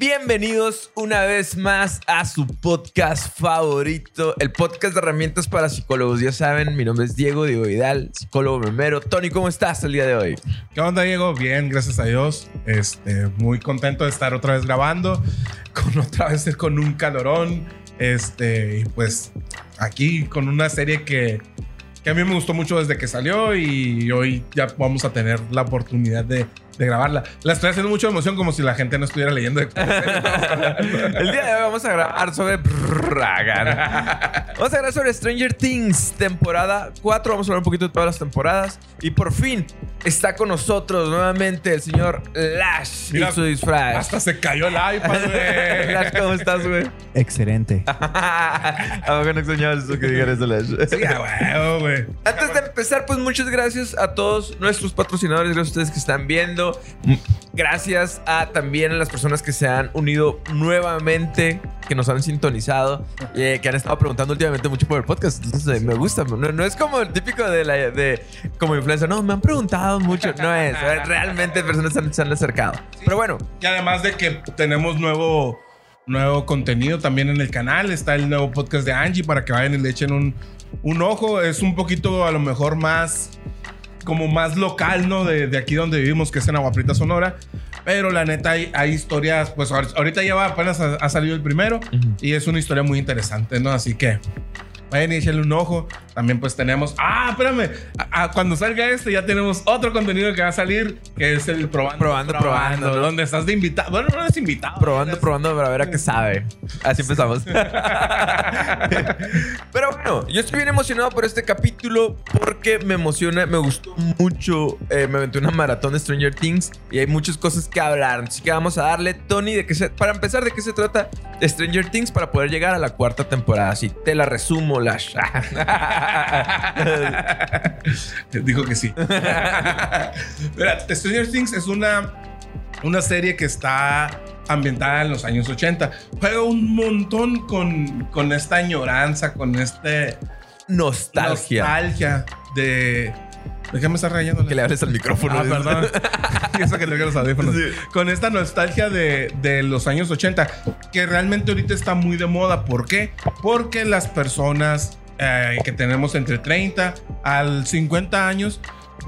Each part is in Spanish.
Bienvenidos una vez más a su podcast favorito, el podcast de herramientas para psicólogos. Ya saben, mi nombre es Diego, Diego Vidal, psicólogo memero. Tony, ¿cómo estás el día de hoy? ¿Qué onda, Diego? Bien, gracias a Dios. Este, muy contento de estar otra vez grabando, con otra vez con un calorón. Este, y pues aquí con una serie que, que a mí me gustó mucho desde que salió y hoy ya vamos a tener la oportunidad de de grabarla. La estoy haciendo mucha emoción como si la gente no estuviera leyendo. El día de hoy vamos a grabar sobre... vamos a grabar sobre Stranger Things, temporada 4. Vamos a hablar un poquito de todas las temporadas. Y por fin está con nosotros nuevamente el señor Lash y su disfraz. Hasta se cayó el iPad, güey. Lash, ¿cómo estás, güey? Excelente. ¿A poco no extrañabas eso que dijeras eso, Lash? Sí, güey. Antes de empezar, pues muchas gracias a todos nuestros patrocinadores, gracias a ustedes que están viendo. Gracias a también a las personas que se han unido nuevamente, que nos han sintonizado, eh, que han estado preguntando últimamente mucho por el podcast. Entonces eh, me gusta. No, es como el típico de la de como influencer. No, me han preguntado mucho. No es. Realmente personas se han, acercado. Pero bueno. Y además de que tenemos nuevo nuevo contenido también en el canal. Está el nuevo podcast de Angie para que vayan y le echen un, un ojo. Es un poquito a lo mejor más como más local, ¿no? De, aquí donde vivimos, que es en Aguaprita, Sonora. Pero la neta hay, hay historias, pues ahorita ya va, apenas ha, salido el primero y es una historia muy interesante, ¿no? Así que vayan y échenle un ojo. También pues tenemos, ah, espérame, cuando salga este ya tenemos otro contenido que va a salir, que es el probando. Probando, probando. Donde estás de invitado. Bueno, no eres invitado. Probando, probando para ver a qué sabe. Así empezamos. Pero bueno, yo estoy bien emocionado por este capítulo porque me emociona, me gustó mucho. Eh, me aventé una maratón de Stranger Things y hay muchas cosas que hablar. Así que vamos a darle, Tony, de qué se, para empezar, de qué se trata Stranger Things para poder llegar a la cuarta temporada. Así te la resumo, Lash. Dijo que sí. Mira, Stranger Things es una, una serie que está ambientada en los años 80. Juega un montón con, con esta añoranza, con este... Nostalgia. Nostalgia de... ¿De qué me estás rayando? Que le hables al micrófono. Ah, perdón. Eso que los audífonos. Con esta nostalgia de, de, los años 80, que realmente ahorita está muy de moda. ¿Por qué? Porque las personas eh, que tenemos entre 30 al 50 años,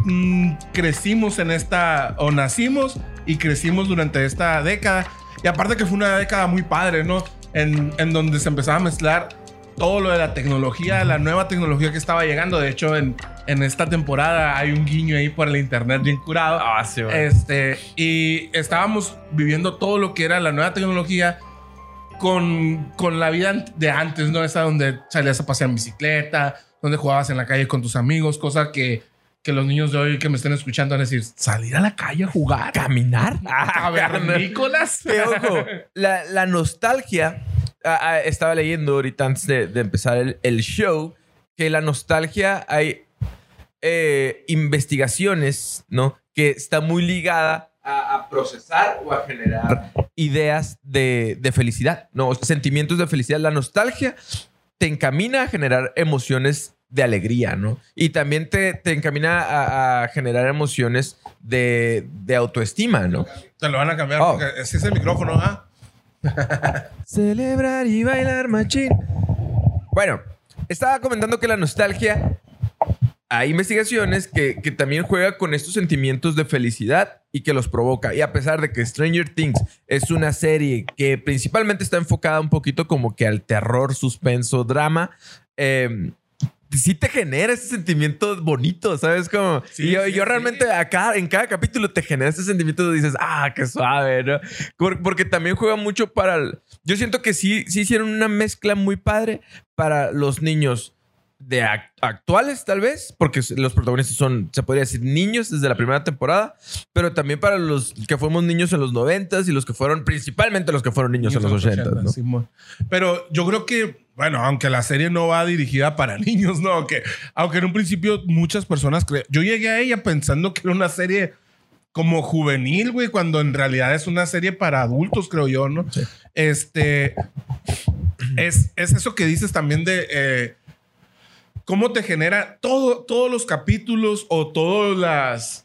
mm, crecimos en esta, o nacimos y crecimos durante esta década. Y aparte que fue una década muy padre, ¿no? En, en donde se empezaba a mezclar todo lo de la tecnología, la nueva tecnología que estaba llegando. De hecho, en, en esta temporada hay un guiño ahí por el internet bien curado. Ah, sí, este, y estábamos viviendo todo lo que era la nueva tecnología con, con la vida de antes, ¿no? Esa donde salías a pasear en bicicleta, donde jugabas en la calle con tus amigos, cosa que, que los niños de hoy que me estén escuchando van a decir, salir a la calle a jugar. Caminar. A ver, Nicolás. ojo, la, la nostalgia, estaba leyendo ahorita antes de, de empezar el, el, show, que la nostalgia hay eh, investigaciones, ¿no? Que está muy ligada a, procesar o a generar ideas de, felicidad, ¿no? Sentimientos de felicidad. La nostalgia te encamina a generar emociones de alegría, ¿no? Y también te, te encamina a, generar emociones de, autoestima, ¿no? Te lo van a cambiar oh. porque ese es el micrófono, ¿ah? Celebrar y bailar machín. Bueno, estaba comentando que la nostalgia hay investigaciones que, que, también juega con estos sentimientos de felicidad y que los provoca. Y a pesar de que Stranger Things es una serie que principalmente está enfocada un poquito como que al terror, suspenso, drama, eh, sí te genera ese sentimiento bonito, ¿sabes? Como, y yo, realmente acá, en cada capítulo te genera ese sentimiento de dices, ah, qué suave, ¿no? Porque también juega mucho para... yo siento que sí, sí hicieron una mezcla muy padre para los niños de actuales, tal vez, porque los protagonistas son, se podría decir, niños desde la primera temporada, pero también para los que fuimos niños en los noventas y los que fueron, principalmente los que fueron niños, en los ochentas. pero yo creo que, bueno, aunque la serie no va dirigida para niños, ¿no? Aunque, aunque en un principio muchas personas creen, yo llegué a ella pensando que era una serie como juvenil, güey, cuando en realidad es una serie para adultos, creo yo, ¿no? Este, es, es eso que dices también de... Eh, cómo te genera todo, todos los capítulos o todas las,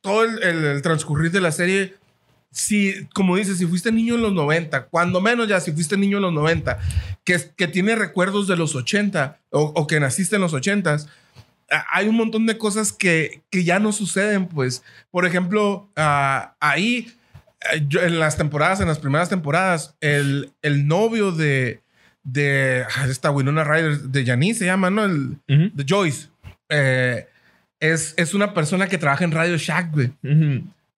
todo el, transcurrir de la serie si, como dices, si fuiste niño en los 90, cuando menos ya, si fuiste niño en los 90, que, que tiene recuerdos de los 80 o, o que naciste en los 80, hay un montón de cosas que, que ya no suceden, pues. Por ejemplo, ah, ahí, eh, en las temporadas, en las primeras temporadas, el, el novio de, de ah, esta Winona Ryder, de Janice se llama, ¿no? El, De Joyce. Eh, es, es una persona que trabaja en Radio Shack, güey.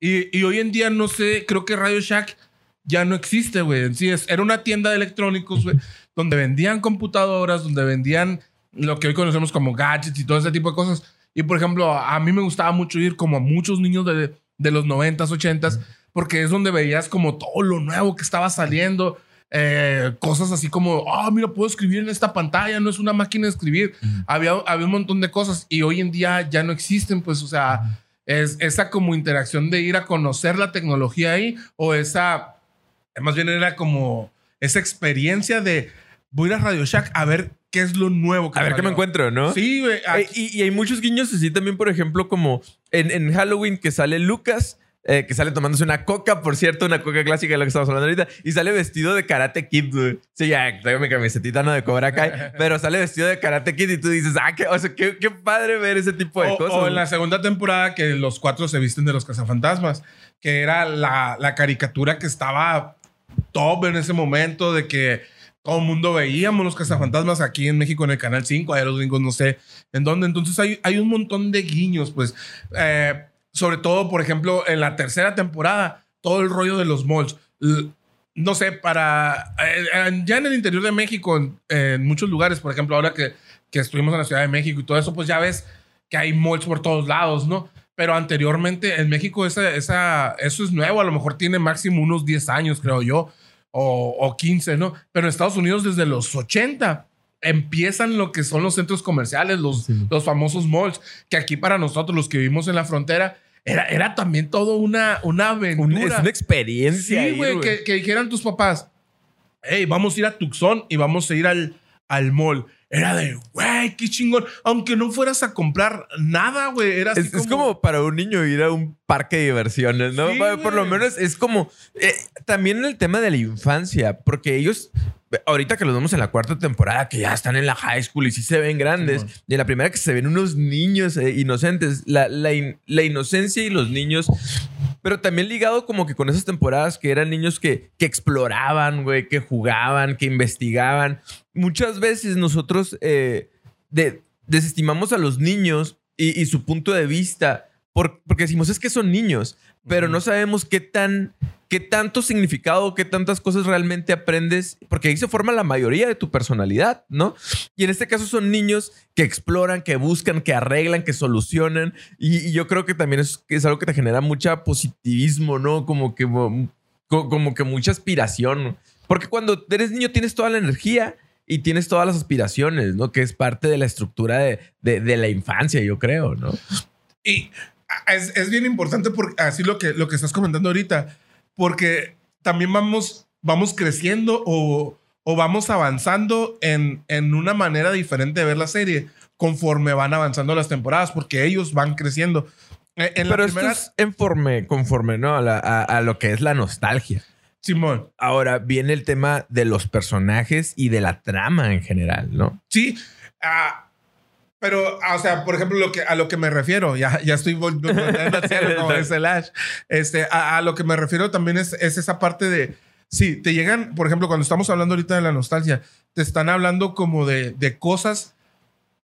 Y, y, hoy en día no sé, creo que Radio Shack ya no existe, güey. Sí, es, era una tienda de electrónicos, güey, donde vendían computadoras, donde vendían lo que hoy conocemos como gadgets y todo ese tipo de cosas. Y por ejemplo, a mí me gustaba mucho ir como a muchos niños de, de los 90s, 80s, porque es donde veías como todo lo nuevo que estaba saliendo. Eh, cosas así como, ah, mira, puedo escribir en esta pantalla, no es una máquina de escribir. había, había un montón de cosas y hoy en día ya no existen, pues, o sea, es esa como interacción de ir a conocer la tecnología ahí o esa, más bien era como esa experiencia de voy a ir a Radio Shack a ver qué es lo nuevo que A ver qué me encuentro, ¿no? Sí, güey. Eh, y, y, hay muchos guiños así también, por ejemplo, como en, en Halloween que sale Lucas eh, que sale tomándose una coca, por cierto, una coca clásica de la que estamos hablando ahorita, y sale vestido de Karate Kid, güey. Sí, ya traigo mi camisetita no de Cobra Kai, pero sale vestido de Karate Kid y tú dices, ah, qué, o sea, qué, qué padre ver ese tipo de cosas. O en la segunda temporada que los cuatro se visten de los cazafantasmas, que era la, la caricatura que estaba top en ese momento de que todo el mundo veíamos los cazafantasmas aquí en México en el Canal 5, allá los gringos no sé en dónde. Entonces hay, hay un montón de guiños, pues. Eh, sobre todo, por ejemplo, en la tercera temporada, todo el rollo de los malls. No sé, para. Eh, ya en el interior de México, en, muchos lugares, por ejemplo, ahora que, que estuvimos en la Ciudad de México y todo eso, pues ya ves que hay malls por todos lados, ¿no? Pero anteriormente en México esa, esa, eso es nuevo, a lo mejor tiene máximo unos 10 años, creo yo, o, o 15, ¿no? Pero en Estados Unidos desde los 80 empiezan lo que son los centros comerciales, los, los famosos malls, que aquí para nosotros, los que vivimos en la frontera, era, era también todo una, una aventura. es una experiencia. Sí, güey, que, que, dijeran tus papás, hey, vamos a ir a Tucson y vamos a ir al, al mall. Era de, güey, qué chingón. Aunque no fueras a comprar nada, güey. Era es, como... es, como... para un niño ir a un parque de diversiones, ¿no? Por lo menos es como. Eh, también el tema de la infancia, porque ellos ahorita que los vemos en la cuarta temporada, que ya están en la high school y sí se ven grandes, y en la primera que se ven unos niños eh, inocentes, la, la, la, inocencia y los niños, pero también ligado como que con esas temporadas que eran niños que, que exploraban, güey, que jugaban, que investigaban. Muchas veces nosotros eh, de, desestimamos a los niños y, y, su punto de vista por, porque decimos es que son niños, pero no sabemos qué tan qué tanto significado, qué tantas cosas realmente aprendes, porque ahí se forma la mayoría de tu personalidad, ¿no? Y en este caso son niños que exploran, que buscan, que arreglan, que solucionan, y, yo creo que también es, es, algo que te genera mucha positivismo, ¿no? Como que, como que mucha aspiración, porque cuando eres niño tienes toda la energía y tienes todas las aspiraciones, ¿no? Que es parte de la estructura de, de, de la infancia, yo creo, ¿no? Y es, es, bien importante porque así lo que, lo que estás comentando ahorita porque también vamos, vamos creciendo o, o vamos avanzando en, en, una manera diferente de ver la serie conforme van avanzando las temporadas, porque ellos van creciendo. E, en Pero esto es conforme, conforme ¿no? A, a, lo que es la nostalgia. Simón. Ahora viene el tema de los personajes y de la trama en general, ¿no? Sí. Uh, pero, o sea, por ejemplo, lo que, a lo que me refiero, ya, ya estoy volviendo a ese Lash. Este, a, a, lo que me refiero también es, es esa parte de, sí, te llegan, por ejemplo, cuando estamos hablando ahorita de la nostalgia, te están hablando como de, de cosas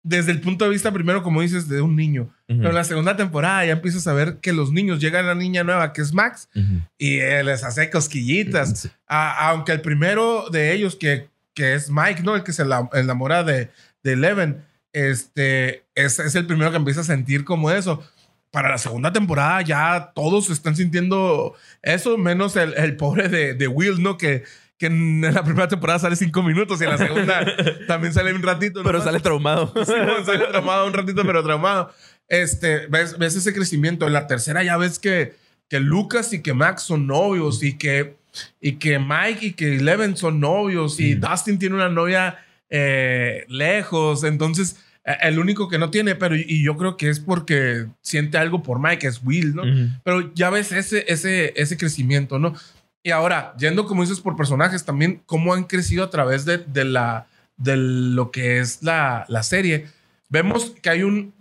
desde el punto de vista, primero, como dices, de un niño. Uh -huh. Pero en la segunda temporada ya empiezas a ver que los niños llegan a la niña nueva, que es Max, uh -huh. y les hace cosquillitas. Sí. A, aunque el primero de ellos, que, que es Mike, ¿no? El que se la, enamora de, de Eleven este, es, es, el primero que empieza a sentir como eso. Para la segunda temporada ya todos están sintiendo eso, menos el, el pobre de, de, Will, ¿no? Que, que en la primera temporada sale cinco minutos y en la segunda también sale un ratito. Pero sale traumado. Sí, sale traumado un ratito, pero traumado. Este, ves, ves ese crecimiento. En la tercera ya ves que, que Lucas y que Max son novios y que, y que Mike y que Eleven son novios y mm. Dustin tiene una novia eh, lejos. Entonces El único que no tiene, pero y yo creo que es porque siente algo por Mike, es Will, ¿no? Pero ya ves ese, ese, ese crecimiento, ¿no? Y ahora, yendo como dices por personajes, también cómo han crecido a través de, de la, de lo que es la, la serie. Vemos que hay un,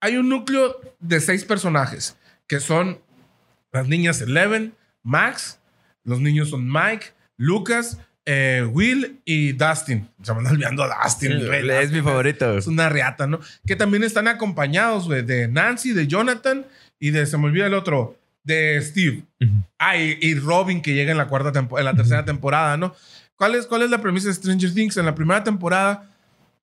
hay un núcleo de seis personajes, que son las niñas Eleven, Max, los niños son Mike, Lucas, eh, Will y Dustin. Se me anda olvidando a Dustin. Es mi favorito. Es una reata, ¿no? Que también están acompañados, güey, de Nancy, de Jonathan y de, se me olvida el otro, de Steve. Ah, y, y Robin que llega en la cuarta en la tercera temporada, ¿no? ¿Cuál es, ¿Cuál es la premisa de Stranger Things? En la primera temporada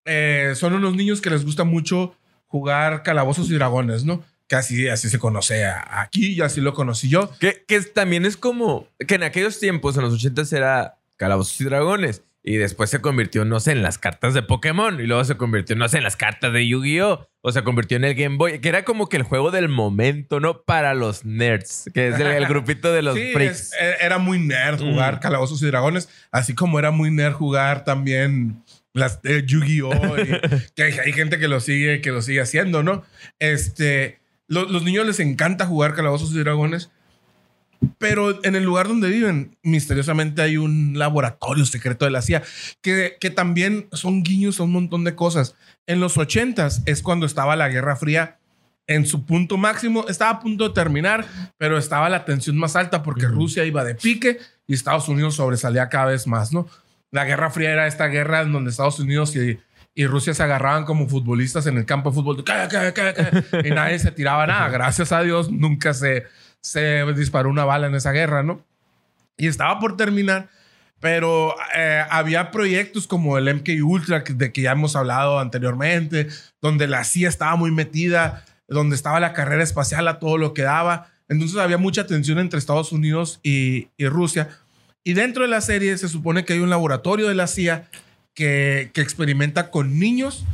eh, son unos niños que les gusta mucho jugar calabozos y dragones, ¿no? Que así, así se conoce aquí y así lo conocí yo. Que, que también es como que en aquellos tiempos, en los 80 era Calabozos y Dragones. Y después se convirtió, no sé, en las cartas de Pokémon. Y luego se convirtió, no sé, en las cartas de Yu-Gi-Oh! O se convirtió en el Game Boy. Que era como que el juego del momento, ¿no? Para los nerds. Que es el, el grupito de los Sí, freaks. es- e- era muy nerd jugar Mm. calabozos y dragones, así como era muy nerd jugar también las eh, Yu-Gi-Oh! que hay, hay gente que lo sigue, que lo sigue haciendo, ¿no? Este, lo- los niños les encanta jugar calabozos y dragones, pero en el lugar donde viven, misteriosamente hay un laboratorio secreto de la CIA, que, que también son guiños a un montón de cosas. En los 80s es cuando estaba la Guerra Fría en su punto máximo, estaba a punto de terminar, pero estaba la tensión más alta porque Ujú. Rusia iba de pique y Estados Unidos sobresalía cada vez más, ¿no? La Guerra Fría era esta guerra en donde Estados Unidos y, y Rusia se agarraban como futbolistas en el campo de fútbol. Calla, calla, calla. y nadie se tiraba nada. Gracias a Dios nunca se, se disparó una bala en esa guerra, ¿no? Y estaba por terminar, pero eh, había proyectos como el MK Ultra, de que ya hemos hablado anteriormente, donde la CIA estaba muy metida, donde estaba la carrera espacial a todo lo que daba. Entonces había mucha tensión entre Estados Unidos y, y Rusia. Y dentro de la serie se supone que hay un laboratorio de la CIA que, que experimenta con niños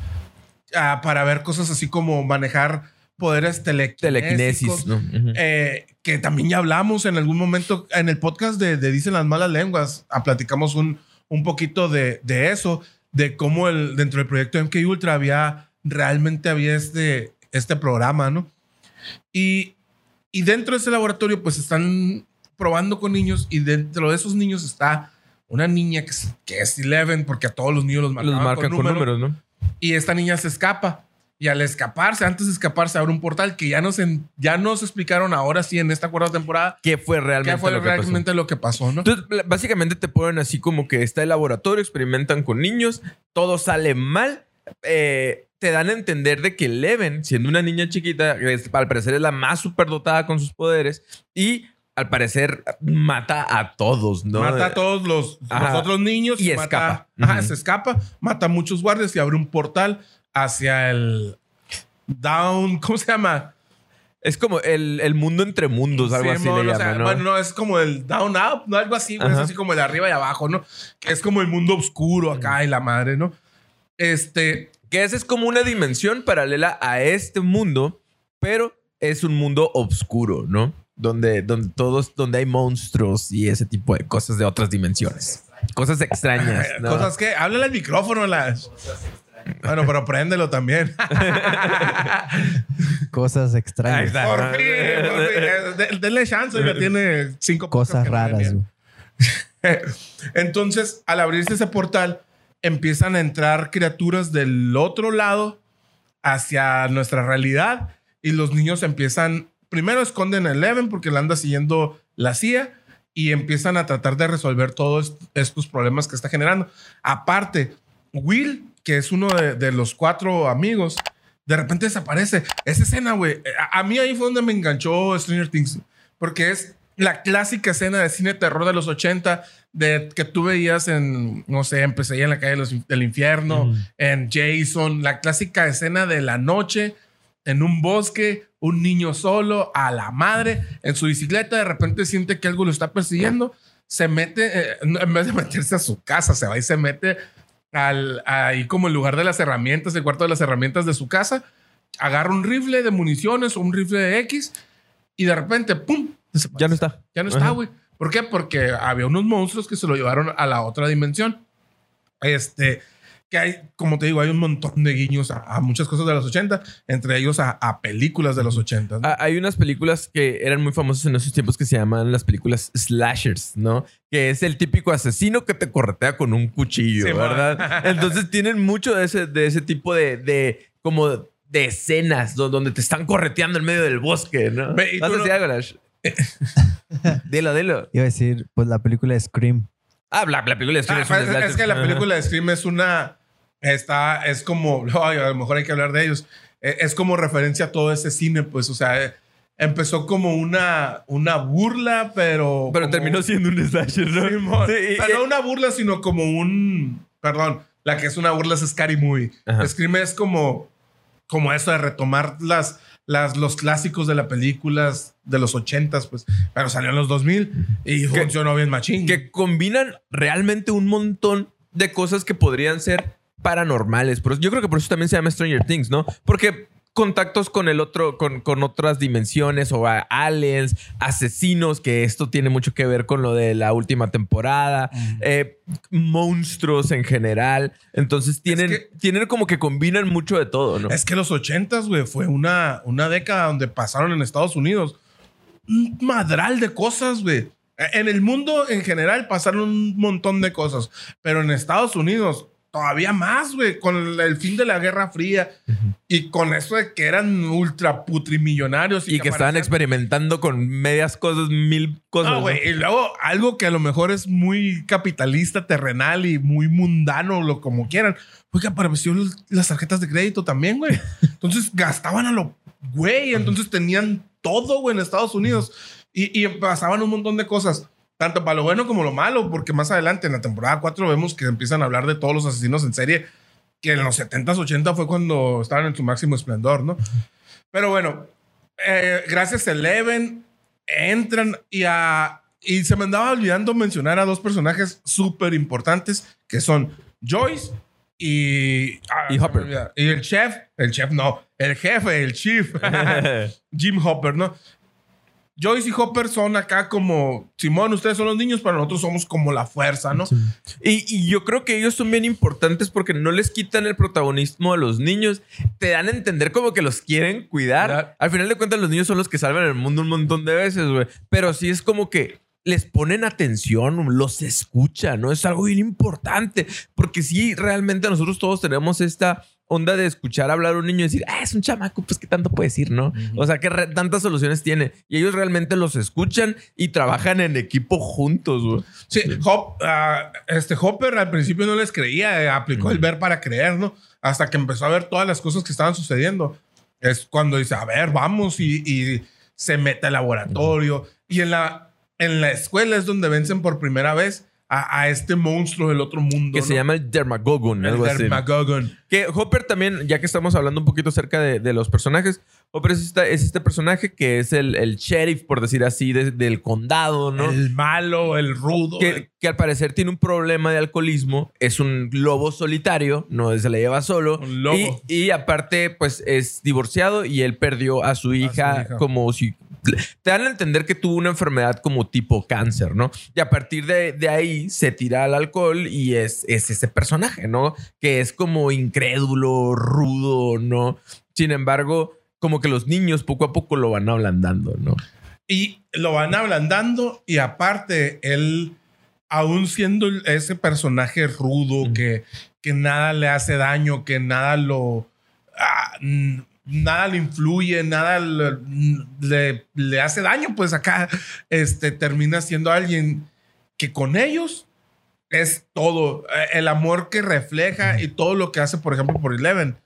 ah, para ver cosas así como manejar poderes. Telequinesis, ¿no? Ujú. Eh, que también ya hablamos en algún momento en el podcast de, de Dicen las Malas Lenguas. ah, platicamos un, un poquito de, de eso, de cómo el, dentro del proyecto MK Ultra había realmente había este, este programa, ¿no? Y, y dentro de ese laboratorio, pues están probando con niños y dentro de esos niños está una niña que es, que es Eleven, porque a todos los niños los marcan, Los marcan con números, ¿no? y esta niña se escapa. Y al escaparse, antes de escaparse, abre un portal que ya nos, en- ya nos explicaron ahora sí en esta cuarta temporada ¿Qué fue realmente qué fue lo que realmente lo que pasó, ¿no? Entonces, básicamente te ponen así como que está el laboratorio, experimentan con niños, todo sale mal. eh, te dan a entender de que Eleven, siendo una niña chiquita, es- al parecer es la más superdotada con sus poderes y al parecer mata a todos, ¿no? Mata a todos los, los otros niños Y mata- escapa. Ajá, Ujú. se escapa, mata a muchos guardias y abre un portal hacia el Down, ¿cómo se llama? Es como el, el mundo entre mundos, algo así Simón, le o sea, llaman, ¿no? Bueno, no, es como el Down Up, ¿no? Algo así, es así como el arriba y abajo, ¿no? Que es como el mundo oscuro acá y la madre, ¿no? Este, Que esa es como una dimensión paralela a este mundo, pero es un mundo oscuro, ¿no? Donde, donde todos, donde hay monstruos y ese tipo de cosas de otras dimensiones. Cosas extrañas. ¿no? Cosas que. Háblale al micrófono, las. Bueno, pero préndelo también. Cosas Ahí extrañas. está. por fin, por fin. Eh, de- Denle chance, ya tiene cinco Cosas no raras. Entonces, al abrirse ese portal, empiezan a entrar criaturas del otro lado hacia nuestra realidad y los niños empiezan. Primero esconden a Eleven porque la anda siguiendo la CIA y empiezan a tratar de resolver todos estos problemas que está generando. Aparte, Will, que es uno de, de los cuatro amigos, de repente desaparece. Esa escena, güey, a, a mí ahí fue donde me enganchó Stranger Things, porque es la clásica escena de cine terror de los 80, de que tú veías en, no sé, en Pesadilla en la calle de los- del infierno, Mm. en Jason, la clásica escena de la noche en un bosque, un niño solo, a la madre, en su bicicleta, de repente siente que algo lo está persiguiendo, se mete, eh, en vez de meterse a su casa, se va y se mete al, ahí como el lugar de las herramientas, el cuarto de las herramientas de su casa, agarra un rifle de municiones o un rifle de X y de repente, ¡pum! Ya no está. Ya no está, güey. ¿Por qué? Porque había unos monstruos que se lo llevaron a la otra dimensión. Este, que hay, como te digo, hay un montón de guiños a, muchas cosas de los 80, entre ellos a, películas de los 80. Ah, hay unas películas que eran muy famosas en esos tiempos que se llaman las películas slashers, ¿no? Que es el típico asesino que te corretea con un cuchillo, ¿verdad? Entonces tienen mucho de ese, de ese tipo de, de como de escenas donde te están correteando en medio del bosque, ¿no? ¿Vas a decir algo, dilo, dilo. Iba a decir, pues la película de Scream. Ah, la, película de Scream es, ah, es, que la película de Scream es una está, es como, a lo mejor hay que hablar de ellos, e, es como referencia a todo ese cine, pues, o sea, empezó como una, una burla, pero... Pero terminó siendo un slasher, ¿no? pero no una burla, sino como un, perdón, la que es una burla es Scary Movie. Scream es como, como eso de retomar las, las, los clásicos de las películas de los ochentas, pues, pero salió en los 2000 y funcionó bien machín. Que combinan realmente un montón de cosas que podrían ser paranormales. yo creo que por eso también se llama Stranger Things, ¿no? Porque contactos con el otro, con, con otras dimensiones o aliens, asesinos, que esto tiene mucho que ver con lo de la última temporada, eh, monstruos en general. Entonces tienen, tienen como que combinan mucho de todo, ¿no? Es que los ochentas, güey, fue una, una década donde pasaron en Estados Unidos un madral de cosas, güey. En el mundo en general pasaron un montón de cosas, pero en Estados Unidos todavía más, güey, con el fin de la Guerra Fría y con eso de que eran ultra putrimillonarios. Y, y que, estaban experimentando con medias cosas, mil cosas. No, güey, y luego algo que a lo mejor es muy capitalista, terrenal y muy mundano, lo como quieran, fue que aparecieron las tarjetas de crédito también, güey. Entonces gastaban a lo güey, entonces tenían todo, güey, en Estados Unidos y, y pasaban un montón de cosas tanto para lo bueno como lo malo, porque más adelante en la temporada 4 vemos que empiezan a hablar de todos los asesinos en serie, que en los 70s, 80 fue cuando estaban en su máximo esplendor, ¿no? Pero bueno, eh, gracias a Eleven, entran y a... Y se me andaba olvidando mencionar a dos personajes súper importantes, que son Joyce y... Ah, y Hopper. Y el chef, el chef no, el jefe, el chief, Jim Hopper, ¿no? Joyce y Hopper son acá como, Simón, ustedes son los niños, pero nosotros somos como la fuerza, ¿no? Y, yo creo que ellos son bien importantes porque no les quitan el protagonismo a los niños, te dan a entender como que los quieren cuidar. Al final de cuentas, los niños son los que salvan el mundo un montón de veces, güey. Pero sí es como que les ponen atención, los escuchan, ¿no? Es algo bien importante porque sí, realmente nosotros todos tenemos esta onda de escuchar hablar a un niño y decir, ah, es un chamaco, pues qué tanto puede decir, ¿no? O sea, qué tantas soluciones tiene. Y ellos realmente los escuchan y trabajan en equipo juntos, güey. Sí, Hop, ah, este Hopper al principio no les creía, eh, aplicó el ver para creer, ¿no? Hasta que empezó a ver todas las cosas que estaban sucediendo. Es cuando dice, a ver, vamos y, se mete al laboratorio. Y en la, en la escuela es donde vencen por primera vez a, este monstruo del otro mundo. Que se llama el Dermagogon. El Dermagogon. Que Hopper también, ya que estamos hablando un poquito acerca de, los personajes, Hopper es, este personaje que es el, el sheriff, por decir así, del condado, ¿no? El malo, el rudo. Que, que, al parecer tiene un problema de alcoholismo. Es un lobo solitario, no se le lleva solo. Un lobo. Y, aparte, pues es divorciado y él perdió a su hija, como si te dan a entender que tuvo una enfermedad como tipo cáncer, ¿no? Y a partir de, ahí se tira al alcohol y es, es ese personaje, ¿no? Que es como incrédulo, rudo, ¿no? Sin embargo, como que los niños poco a poco lo van ablandando, ¿no? Y lo van ablandando y aparte él, aún siendo ese personaje rudo que, que nada le hace daño, que nada lo... Ah, nada le influye, nada le, le, hace daño, pues acá este, termina siendo alguien que con ellos es todo. Eh, el amor que refleja y todo lo que hace, por ejemplo, por Eleven.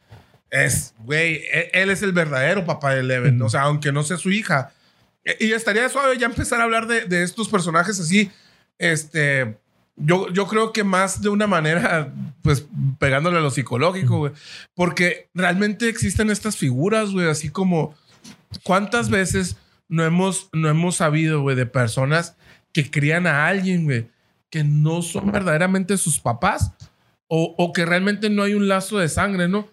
Es, güey, e, él es el verdadero papá de Eleven. O sea, aunque no sea su hija. E, y estaría suave ya empezar a hablar de, de estos personajes así, este, yo, yo creo que más de una manera, pues pegándole a lo psicológico, güey. Porque realmente existen estas figuras, güey, así como cuántas veces no hemos, no hemos sabido, güey, de personas que crían a alguien, güey, que no son verdaderamente sus papás o, o, que realmente no hay un lazo de sangre, ¿no?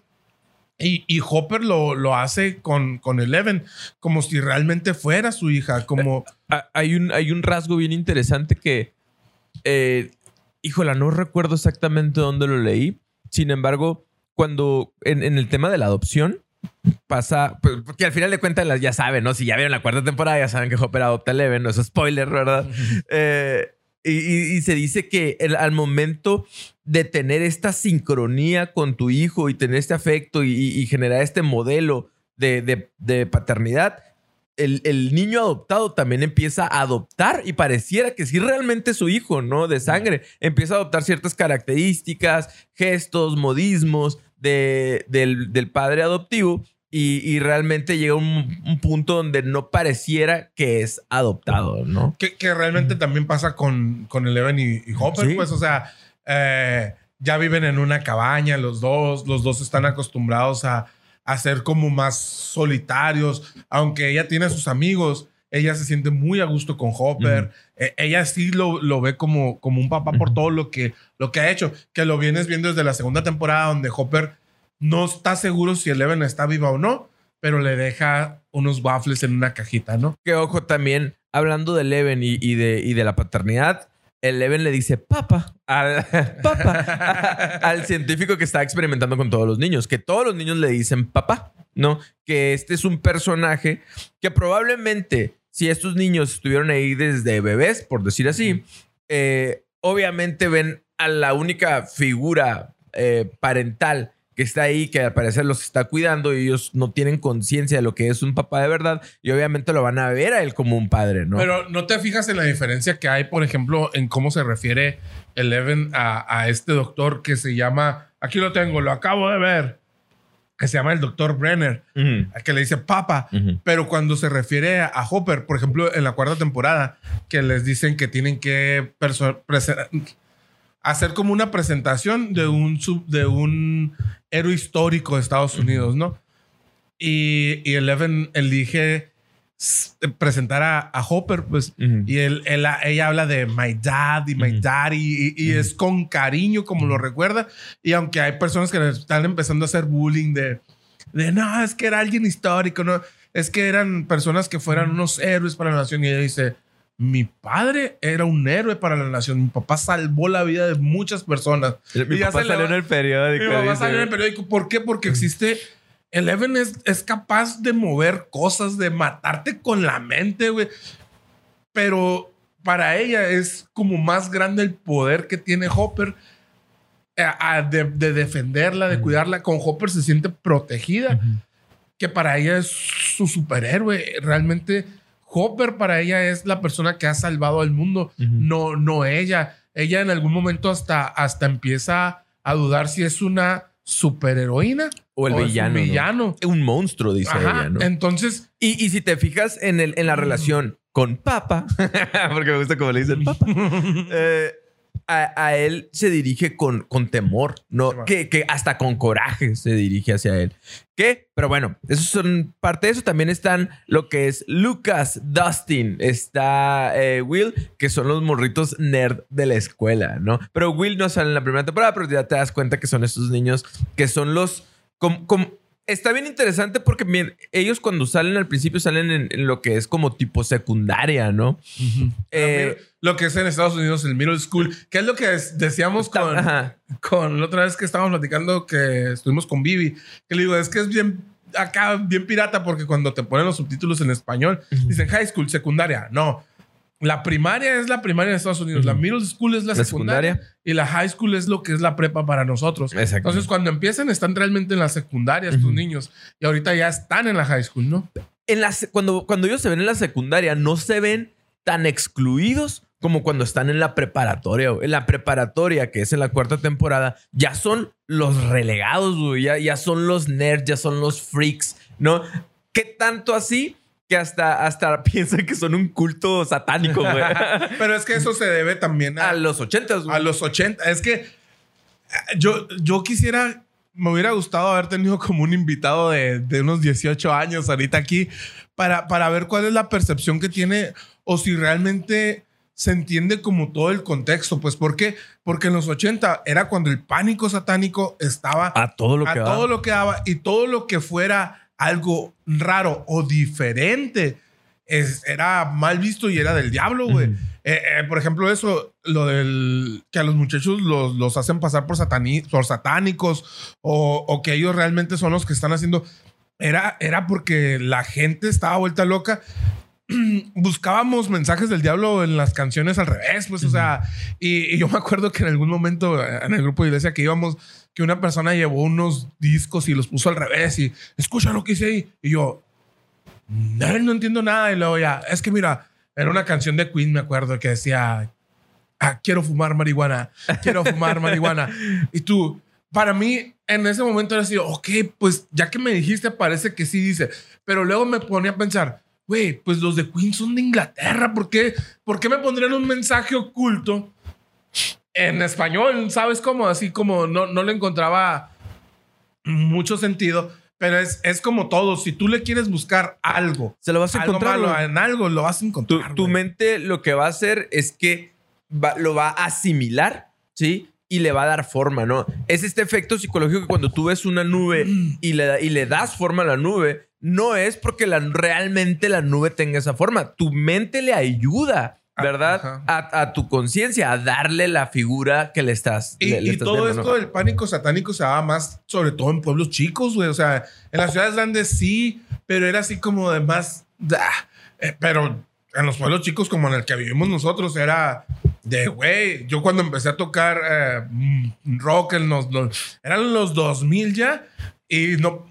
Y, y Hopper lo, lo hace con, con Eleven, como si realmente fuera su hija, como... Eh, hay un, hay un rasgo bien interesante que eh, híjola, no recuerdo exactamente dónde lo leí, Sin embargo, cuando en, en el tema de la adopción pasa, pues, porque al final de cuentas ya saben, ¿no? Si ya vieron la cuarta temporada, ya saben que Hopper adopta a Eleven, no es spoiler, ¿verdad? Eh, y, y- y se dice que el- al momento de tener esta sincronía con tu hijo y tener este afecto y, y- y generar este modelo de, de- de paternidad, el, el niño adoptado también empieza a adoptar y pareciera que sí realmente es su hijo, ¿no? De sangre. Empieza a adoptar ciertas características, gestos, modismos de- del, del padre adoptivo y, y realmente llega un, un punto donde no pareciera que es adoptado, ¿no? Que, que realmente también pasa con, con Eleven y, y Hopper, Sí. pues, o sea, eh, ya viven en una cabaña los dos, los dos están acostumbrados a, a ser como más solitarios, aunque ella tiene a sus amigos, ella se siente muy a gusto con Hopper, Eh, ella sí lo, lo ve como, como un papá por todo lo que, lo que ha hecho, que lo vienes viendo desde la segunda temporada donde Hopper no está seguro si Eleven está viva o no, pero le deja unos waffles en una cajita, ¿no? Que ojo, también hablando de Eleven y, y de, y de la paternidad, Eleven le dice papa al, papa, al científico que está experimentando con todos los niños, que todos los niños le dicen papá, ¿no? Que este es un personaje que probablemente, si estos niños estuvieron ahí desde bebés, por decir así, eh, obviamente ven a la única figura eh, parental que está ahí, que al parecer los está cuidando y ellos no tienen conciencia de lo que es un papá de verdad y obviamente lo van a ver a él como un padre, ¿no? Pero no te fijas en la diferencia que hay, por ejemplo, en cómo se refiere Eleven a, a este doctor que se llama, aquí lo tengo, lo acabo de ver, que se llama el doctor Brenner, Ujú, al que le dice papa. ujú. Pero cuando se refiere a Hopper, por ejemplo, en la cuarta temporada, que les dicen que tienen que hacer como una presentación de un, sub- de un héroe histórico de Estados Unidos, ¿no? Y, y Eleven elige presentar a, a Hopper, pues, y él, él- ella habla de my dad y my Ujú. daddy y, y es con cariño como lo recuerda. Y aunque hay personas que están empezando a hacer bullying de, de no, es que era alguien histórico, no, es que eran personas que fueran unos héroes para la nación. Y ella dice, mi padre era un héroe para la nación. Mi papá salvó la vida de muchas personas. Mi Y papá salió va- en el periódico. Mi dice. salió en el periódico. ¿Por qué? Porque existe. Eleven es, es capaz de mover cosas, de matarte con la mente, güey. Pero para ella es como más grande el poder que tiene Hopper eh, a- de, de defenderla, de cuidarla. Con Hopper se siente protegida, que para ella es su superhéroe. Realmente, Hopper para ella es la persona que ha salvado al mundo, no, no ella. Ella en algún momento hasta, hasta empieza a dudar si es una superheroína O el es un villano. ¿no? villano. Un monstruo, dice Ajá, ella, ¿no? Entonces, Y, y si te fijas en, el, en la relación con Papa, porque me gusta como le dicen Papa, eh, a, a él se dirige con, con temor, ¿no? Sí, que, que hasta con coraje se dirige hacia él. ¿Qué? Pero bueno, eso son parte de eso. También están lo que es Lucas, Dustin, está eh, Will, que son los morritos nerd de la escuela, ¿no? Pero Will no sale en la primera temporada, pero ya te das cuenta que son estos niños que son los... com- com- Está bien interesante porque bien, ellos cuando salen al principio salen en, en lo que es como tipo secundaria, ¿no? Eh, lo que es en Estados Unidos el middle school, que es lo que decíamos está- con, ajá. con la otra vez que estábamos platicando que estuvimos con Vivi, que le digo, es que es bien acá, bien pirata, porque cuando te ponen los subtítulos en español, dicen high school, secundaria. No. La primaria es la primaria en Estados Unidos, la middle school es la, La secundaria, secundaria. y la high school es lo que es la prepa para nosotros. Exacto. Entonces, cuando empiezan, están realmente en la secundaria estos Ujú. niños, y ahorita ya están en la high school, ¿no? en la cuando, cuando ellos se ven en la secundaria, no se ven tan excluidos como cuando están en la preparatoria. En la preparatoria, que es en la cuarta temporada, ya son los relegados, güey. Ya, ya son los nerds, ya son los freaks, ¿no? ¿Qué tanto así? Que hasta, hasta piensan que son un culto satánico, güey. Pero es que eso se debe también a, a los ochentas, güey. a los 80. Es que eh, yo, yo quisiera, me hubiera gustado haber tenido como un invitado de, de unos 18 años ahorita aquí para, para ver cuál es la percepción que tiene o si realmente se entiende como todo el contexto. Pues, ¿por qué? Porque en los 80 era cuando el pánico satánico estaba A todo lo a que todo lo que daba y todo lo que fuera algo raro o diferente es- era mal visto y era del diablo, güey. Eh, eh, por ejemplo, eso, lo del que a los muchachos los, los hacen pasar por, satani- por satánicos o, o que ellos realmente son los que están haciendo. Era, era porque la gente estaba vuelta loca. Buscábamos mensajes del diablo en las canciones al revés, pues, o sea, y, y yo me acuerdo que en algún momento en el grupo de iglesia que íbamos, que una persona llevó unos discos y los puso al revés y escucha lo que hice ahí. Y yo, no, no entiendo nada. Y luego ya, es que mira, era una canción de Queen, me acuerdo, que decía, ah, quiero fumar marihuana, quiero fumar marihuana. Y tú, para mí, en ese momento era así, ok, pues ya que me dijiste, parece que sí dice. Pero luego me ponía a pensar, güey, pues los de Queen son de Inglaterra, ¿por qué, ¿por qué me pondrían un mensaje oculto en español? ¿Sabes cómo? Así como no, no le encontraba mucho sentido. Pero es, es como todo. Si tú le quieres buscar algo, Se lo vas a algo encontrar. malo en algo, lo vas a Tu, encontrar. tu mente lo que va a hacer es que va- lo va a asimilar, ¿sí? Y le va a dar forma, ¿no? Es este efecto psicológico que cuando tú ves una nube y le, y le das forma a la nube, no es porque la, realmente la nube tenga esa forma. Tu mente le ayuda, ¿verdad? ajá. A, a tu conciencia, a darle la figura que le estás. Y, le- le y estás todo viendo, esto ¿no? del pánico satánico se daba más, sobre todo en pueblos chicos, güey. O sea, en las ciudades grandes sí, pero era así como de más. ah, eh, pero en los pueblos chicos, como en el que vivimos nosotros, era de, güey. Yo cuando empecé a tocar eh, mm, rock, en los, los- eran los 2000 ya, y no.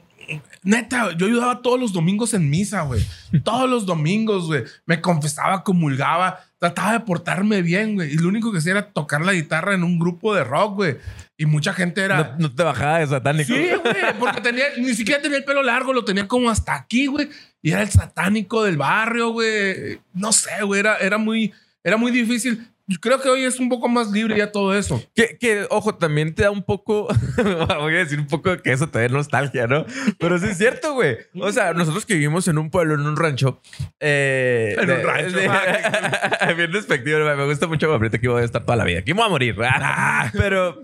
Neta, yo ayudaba todos los domingos en misa, güey. Todos los domingos, güey. Me confesaba, comulgaba, trataba de portarme bien, güey. Y lo único que hacía era tocar la guitarra en un grupo de rock, güey. Y mucha gente era. No, no te bajaba de satánico. Sí, güey, porque tenía, ni siquiera tenía el pelo largo, lo tenía como hasta aquí, güey. Y era el satánico del barrio, güey. No sé, güey, era, era muy, era muy difícil. Creo que hoy es un poco más libre ya todo eso. Que, que, ojo, también te da un poco, voy a decir un poco que eso te da nostalgia, ¿no? Pero sí es cierto, güey. O sea, nosotros que vivimos en un pueblo, en un rancho. eh, En un de- rancho, de- bien despectivo, me gusta mucho, ahorita que voy a estar toda la vida. Aquí me voy a morir. Pero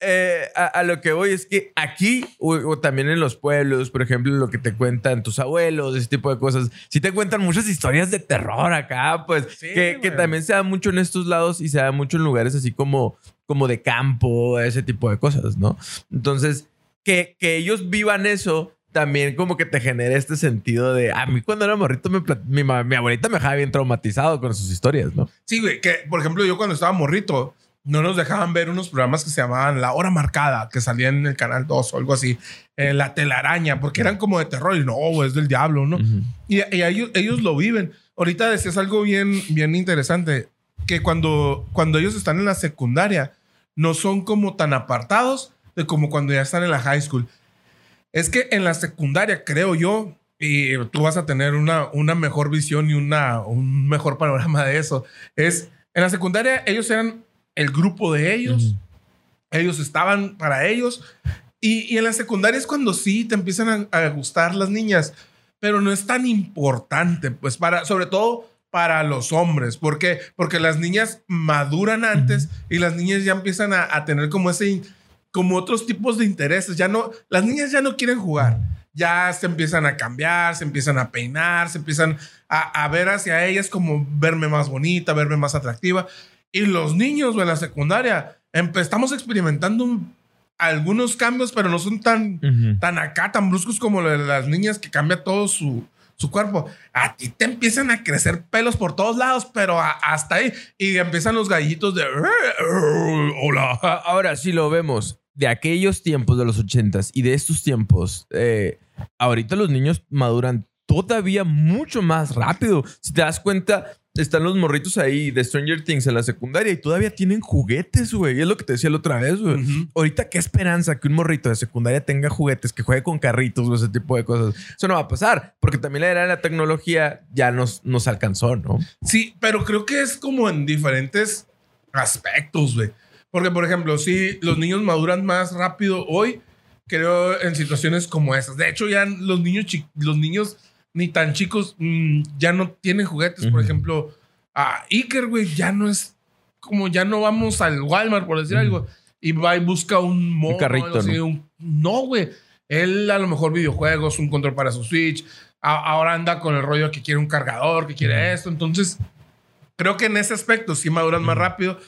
eh, a, a lo que voy es que aquí, o, o también en los pueblos, por ejemplo, lo que te cuentan tus abuelos, ese tipo de cosas, sí te cuentan muchas historias de terror acá, pues, Sí, que, que también se da mucho en estos lados y se da mucho en lugares así como, como de campo, ese tipo de cosas, ¿no? Entonces, que, que ellos vivan eso. También como que te genera este sentido de... A mí cuando era morrito mi, ma- mi abuelita me dejaba bien traumatizado con sus historias, ¿no? Sí, güey, que por ejemplo, yo cuando estaba morrito, no nos dejaban ver unos programas que se llamaban La Hora Marcada, que salían en el canal 2 o algo así, eh, La Telaraña, porque eran como de terror y no, es del diablo, ¿no? Ujú. Y, y ellos, ellos lo viven. Ahorita decías algo bien, bien interesante, que cuando, cuando ellos están en la secundaria, no son como tan apartados de como cuando ya están en la high school. Es que en la secundaria, creo yo, y tú vas a tener una, una mejor visión y una, un mejor panorama de eso, es en la secundaria ellos eran el grupo de ellos, ellos estaban para ellos, y, y en la secundaria es cuando sí te empiezan a, a gustar las niñas, pero no es tan importante, pues para, sobre todo para los hombres. ¿Por qué? Porque las niñas maduran antes y las niñas ya empiezan a, a tener como ese, como otros tipos de intereses. Ya no, las niñas ya no quieren jugar. Ya se empiezan a cambiar, se empiezan a peinar, se empiezan a, a ver hacia ellas como verme más bonita, verme más atractiva. Y los niños güey, en la secundaria, estamos experimentando un- algunos cambios, pero no son tan, Ujú. tan acá, tan bruscos como lo de las niñas que cambia todo su, su cuerpo. A ti te empiezan a crecer pelos por todos lados, pero a- hasta ahí. Y empiezan los gallitos de... Hola. Ahora, si lo vemos de aquellos tiempos de los ochentas y de estos tiempos, eh, ahorita los niños maduran todavía mucho más rápido. Si te das cuenta, están los morritos ahí de Stranger Things en la secundaria y todavía tienen juguetes, güey. Es lo que te decía la otra vez, güey. Ahorita, qué esperanza que un morrito de secundaria tenga juguetes, que juegue con carritos o ese tipo de cosas. Eso no va a pasar, porque también la era de la tecnología ya nos, nos alcanzó, ¿no? Sí, pero creo que es como en diferentes aspectos, güey. Porque, por ejemplo, si los niños maduran más rápido hoy, creo en situaciones como esas. De hecho, ya los niños, los niños ni tan chicos mm, ya no tienen juguetes. Por Ujú. ejemplo, a Iker, güey, ya no es como ya no vamos al Walmart, por decir Ujú. algo, y va y busca un mono. carrito, algo así, ¿no? un- no, güey. Él a lo mejor videojuegos, un control para su Switch. A- ahora anda con el rollo que quiere un cargador, que quiere Ujú. esto. Entonces, creo que en ese aspecto sí maduran más rápido.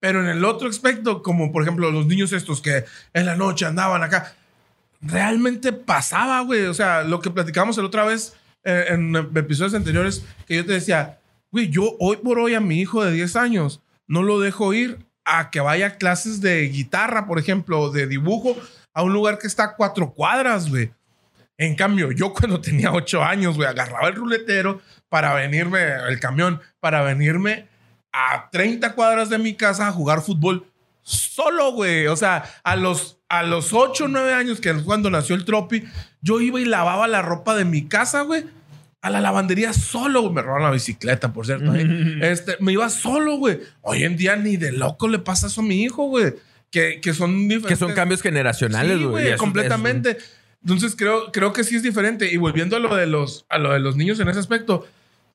Pero en el otro aspecto, como por ejemplo los niños estos que en la noche andaban acá, realmente pasaba, güey. O sea, lo que platicamos la otra vez eh, en episodios anteriores, que yo te decía, güey, yo hoy por hoy a mi hijo de 10 años no lo dejo ir a que vaya a clases de guitarra, por ejemplo, de dibujo, a un lugar que está a cuatro cuadras, güey. En cambio, yo cuando tenía ocho años, güey, agarraba el ruletero para venirme, el camión, para venirme a 30 cuadras de mi casa a jugar fútbol solo, güey. O sea, a los, a los 8 o 9 años, que es cuando nació el Tropi, yo iba y lavaba la ropa de mi casa, güey. A la lavandería solo, güey. Me robaron la bicicleta, por cierto. ¿eh? este, me iba solo, güey. Hoy en día ni de loco le pasa eso a mi hijo, güey. Que, que son diferentes. Que son cambios generacionales, Sí, güey. completamente. Entonces creo, creo que sí es diferente. Y volviendo a lo de los, a lo de los niños en ese aspecto,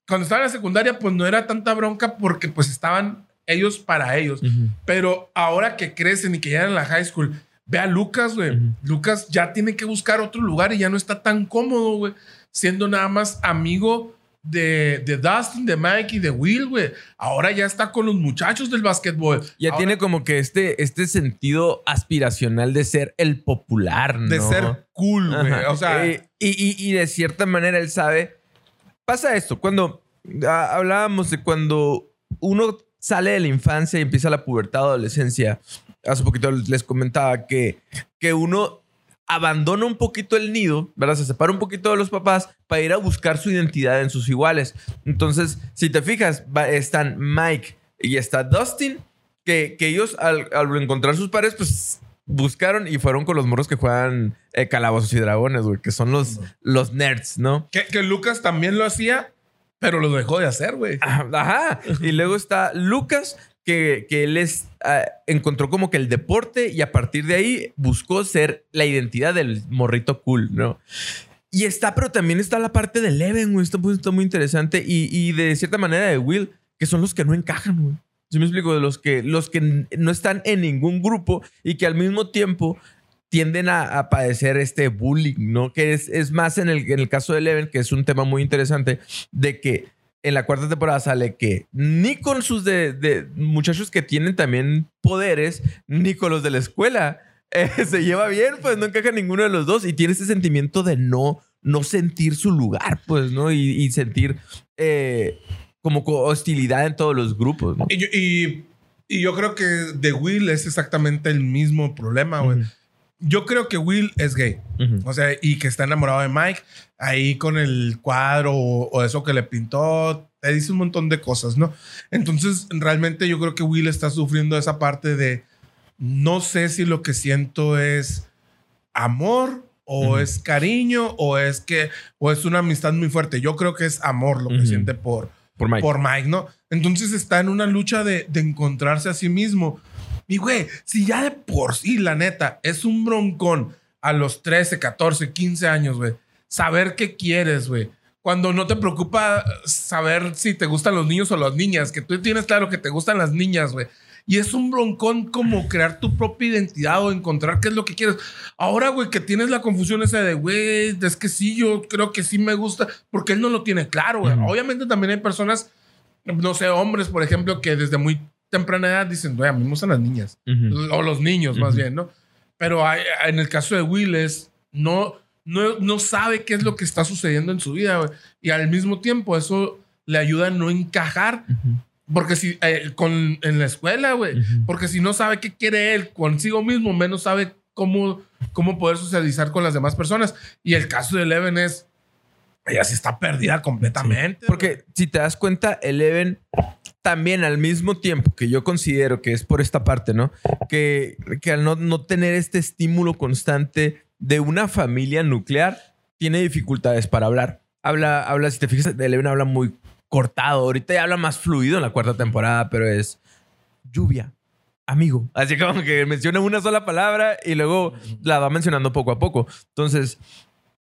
cuando estaba en la secundaria, pues no era tanta bronca porque pues estaban ellos para ellos. Pero ahora que crecen y que ya en la high school, ve a Lucas, güey. Lucas ya tiene que buscar otro lugar y ya no está tan cómodo, güey. Siendo nada más amigo de, de Dustin, de Mike y de Will, güey. Ahora ya está con los muchachos del básquetbol. Ya Ahora- tiene como que este, este sentido aspiracional de ser el popular, ¿no? de ser cool, güey. O sea, Eh, y, y- y de cierta manera él sabe. Pasa esto, cuando ah, hablábamos de cuando uno sale de la infancia y empieza la pubertad, adolescencia. Hace poquito les comentaba que, que uno abandona un poquito el nido, ¿verdad? Se separa un poquito de los papás para ir a buscar su identidad en sus iguales. Entonces, si te fijas, va- están Mike y está Dustin, que, que ellos al, al encontrar sus pares, pues buscaron y fueron con los morros que juegan eh, calabozos y dragones, güey, que son los, los nerds, ¿no? que, que Lucas también lo hacía, pero lo dejó de hacer, güey. Ajá. Y luego está Lucas, que, él es, ah, encontró como que el deporte y a partir de ahí buscó ser la identidad del morrito cool, ¿no? Y está, pero también está la parte de Leven, güey. Está, muy- está muy interesante. Y, y de cierta manera de Will, que son los que no encajan, güey. ¿Sí me explico? De los que, los que no están en ningún grupo y que al mismo tiempo tienden a, a padecer este bullying, ¿no? Que es, es más en el, en el caso de Eleven, que es un tema muy interesante, de que en la cuarta temporada sale que ni con sus de, de muchachos que tienen también poderes, ni con los de la escuela eh, se lleva bien, pues no encaja ninguno de los dos y tiene ese sentimiento de no, no sentir su lugar, pues, ¿no? Y, y sentir eh, como co- hostilidad en todos los grupos, ¿no? Y yo, y- y yo creo que de Will es exactamente el mismo problema, güey. Yo creo que Will es gay. O sea, y que está enamorado de Mike, ahí con el cuadro o, o eso que le pintó, te dice un montón de cosas, ¿no? Entonces, realmente yo creo que Will está sufriendo esa parte de no sé si lo que siento es amor o es cariño o es que o es una amistad muy fuerte. Yo creo que es amor lo que siente por, Por Mike. por Mike, ¿no? Entonces está en una lucha de, de encontrarse a sí mismo. Y güey, si ya de por sí, la neta, es un broncón a los 13, 14, 15 años, güey, saber qué quieres, güey. Cuando no te preocupa saber si te gustan los niños o las niñas, que tú tienes claro que te gustan las niñas, güey. Y es un broncón como crear tu propia identidad o encontrar qué es lo que quieres. Ahora, güey, que tienes la confusión esa de, güey, es que sí, yo creo que sí me gusta, porque él no lo tiene claro, güey. Obviamente también hay personas, no sé, hombres, por ejemplo, que desde muy temprana edad dicen, güey, a mí me gustan las niñas. Ujú. O los niños, más Ujú. bien, ¿no? Pero hay- en el caso de Will es, no, no, no sabe qué es lo que está sucediendo en su vida, güey. Y al mismo tiempo eso le ayuda a no encajar, Ujú. porque si, eh, con, en la escuela, güey. Porque si no sabe qué quiere él consigo mismo, menos sabe cómo, cómo poder socializar con las demás personas. Y el caso de Eleven es, ella sí está perdida completamente. Porque si te das cuenta, Eleven también al mismo tiempo que yo considero que es por esta parte, ¿no? Que, que al no, no tener este estímulo constante de una familia nuclear, tiene dificultades para hablar. Habla, habla, si te fijas, Eleven habla muy cortado. Ahorita ya habla más fluido en la cuarta temporada, pero es lluvia. Amigo. Así como que menciona una sola palabra y luego la va mencionando poco a poco. Entonces,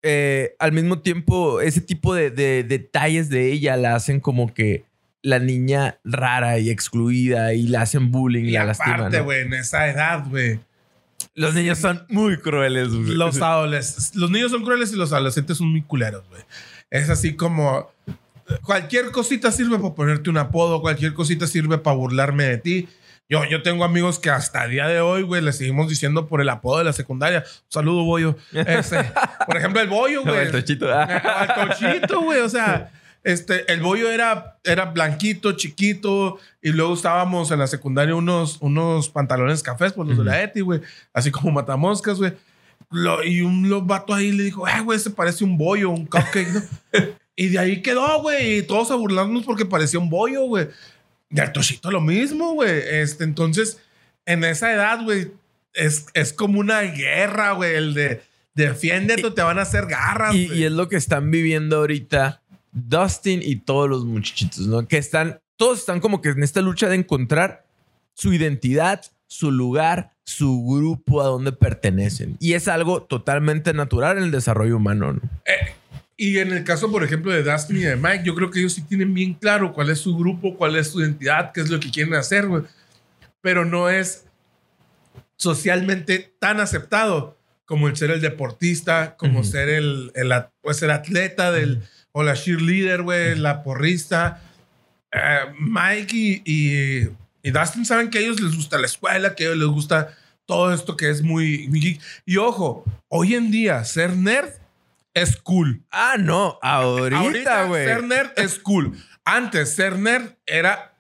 eh, al mismo tiempo, ese tipo de, de detalles de ella la hacen como que la niña rara y excluida y la hacen bullying y, y la lastiman. aparte, ¿no? güey, en esa edad, güey. Los niños son muy crueles. güey. Los adolescentes, los niños son crueles y los adolescentes son muy culeros, güey. Es así como cualquier cosita sirve para ponerte un apodo, cualquier cosita sirve para burlarme de ti. Yo, yo tengo amigos que hasta el día de hoy, güey, le seguimos diciendo por el apodo de la secundaria. Un saludo, Bollo. Este, por ejemplo, el Bollo, güey. El tochito. El tochito, güey. O sea, este, el bollo era, era blanquito, chiquito. Y luego usábamos en la secundaria unos, unos pantalones cafés, pues los de la Eti, güey. Así como matamoscas, güey. Lo- y un lo- vato ahí le dijo, eh, güey, se parece un bollo, un cupcake, ¿no? y de ahí quedó, güey. Y todos a burlarnos porque parecía un bollo, güey. Y al lo mismo, güey. Este, entonces, en esa edad, güey, es, es como una guerra, güey. El de defiéndete, o te van a hacer garras. Y, y es lo que están viviendo ahorita Dustin y todos los muchachitos, ¿no? Que están, todos están como que en esta lucha de encontrar su identidad, su lugar, su grupo, a donde pertenecen. Y es algo totalmente natural en el desarrollo humano, ¿no? Y en el caso, por ejemplo, de Dustin y de Mike, yo creo que ellos sí tienen bien claro cuál es su grupo, cuál es su identidad, qué es lo que quieren hacer, güey. Pero no es socialmente tan aceptado como el ser el deportista, como ser el, pues el atleta del, o la cheerleader, güey, la porrista. Eh, Mike y, y, y Dustin saben que a ellos les gusta la escuela, que a ellos les gusta todo esto que es muy, muy geek. Y ojo, hoy en día ser nerd es cool. Ah, no, ahorita, güey. ser nerd es cool. Antes, ser nerd era,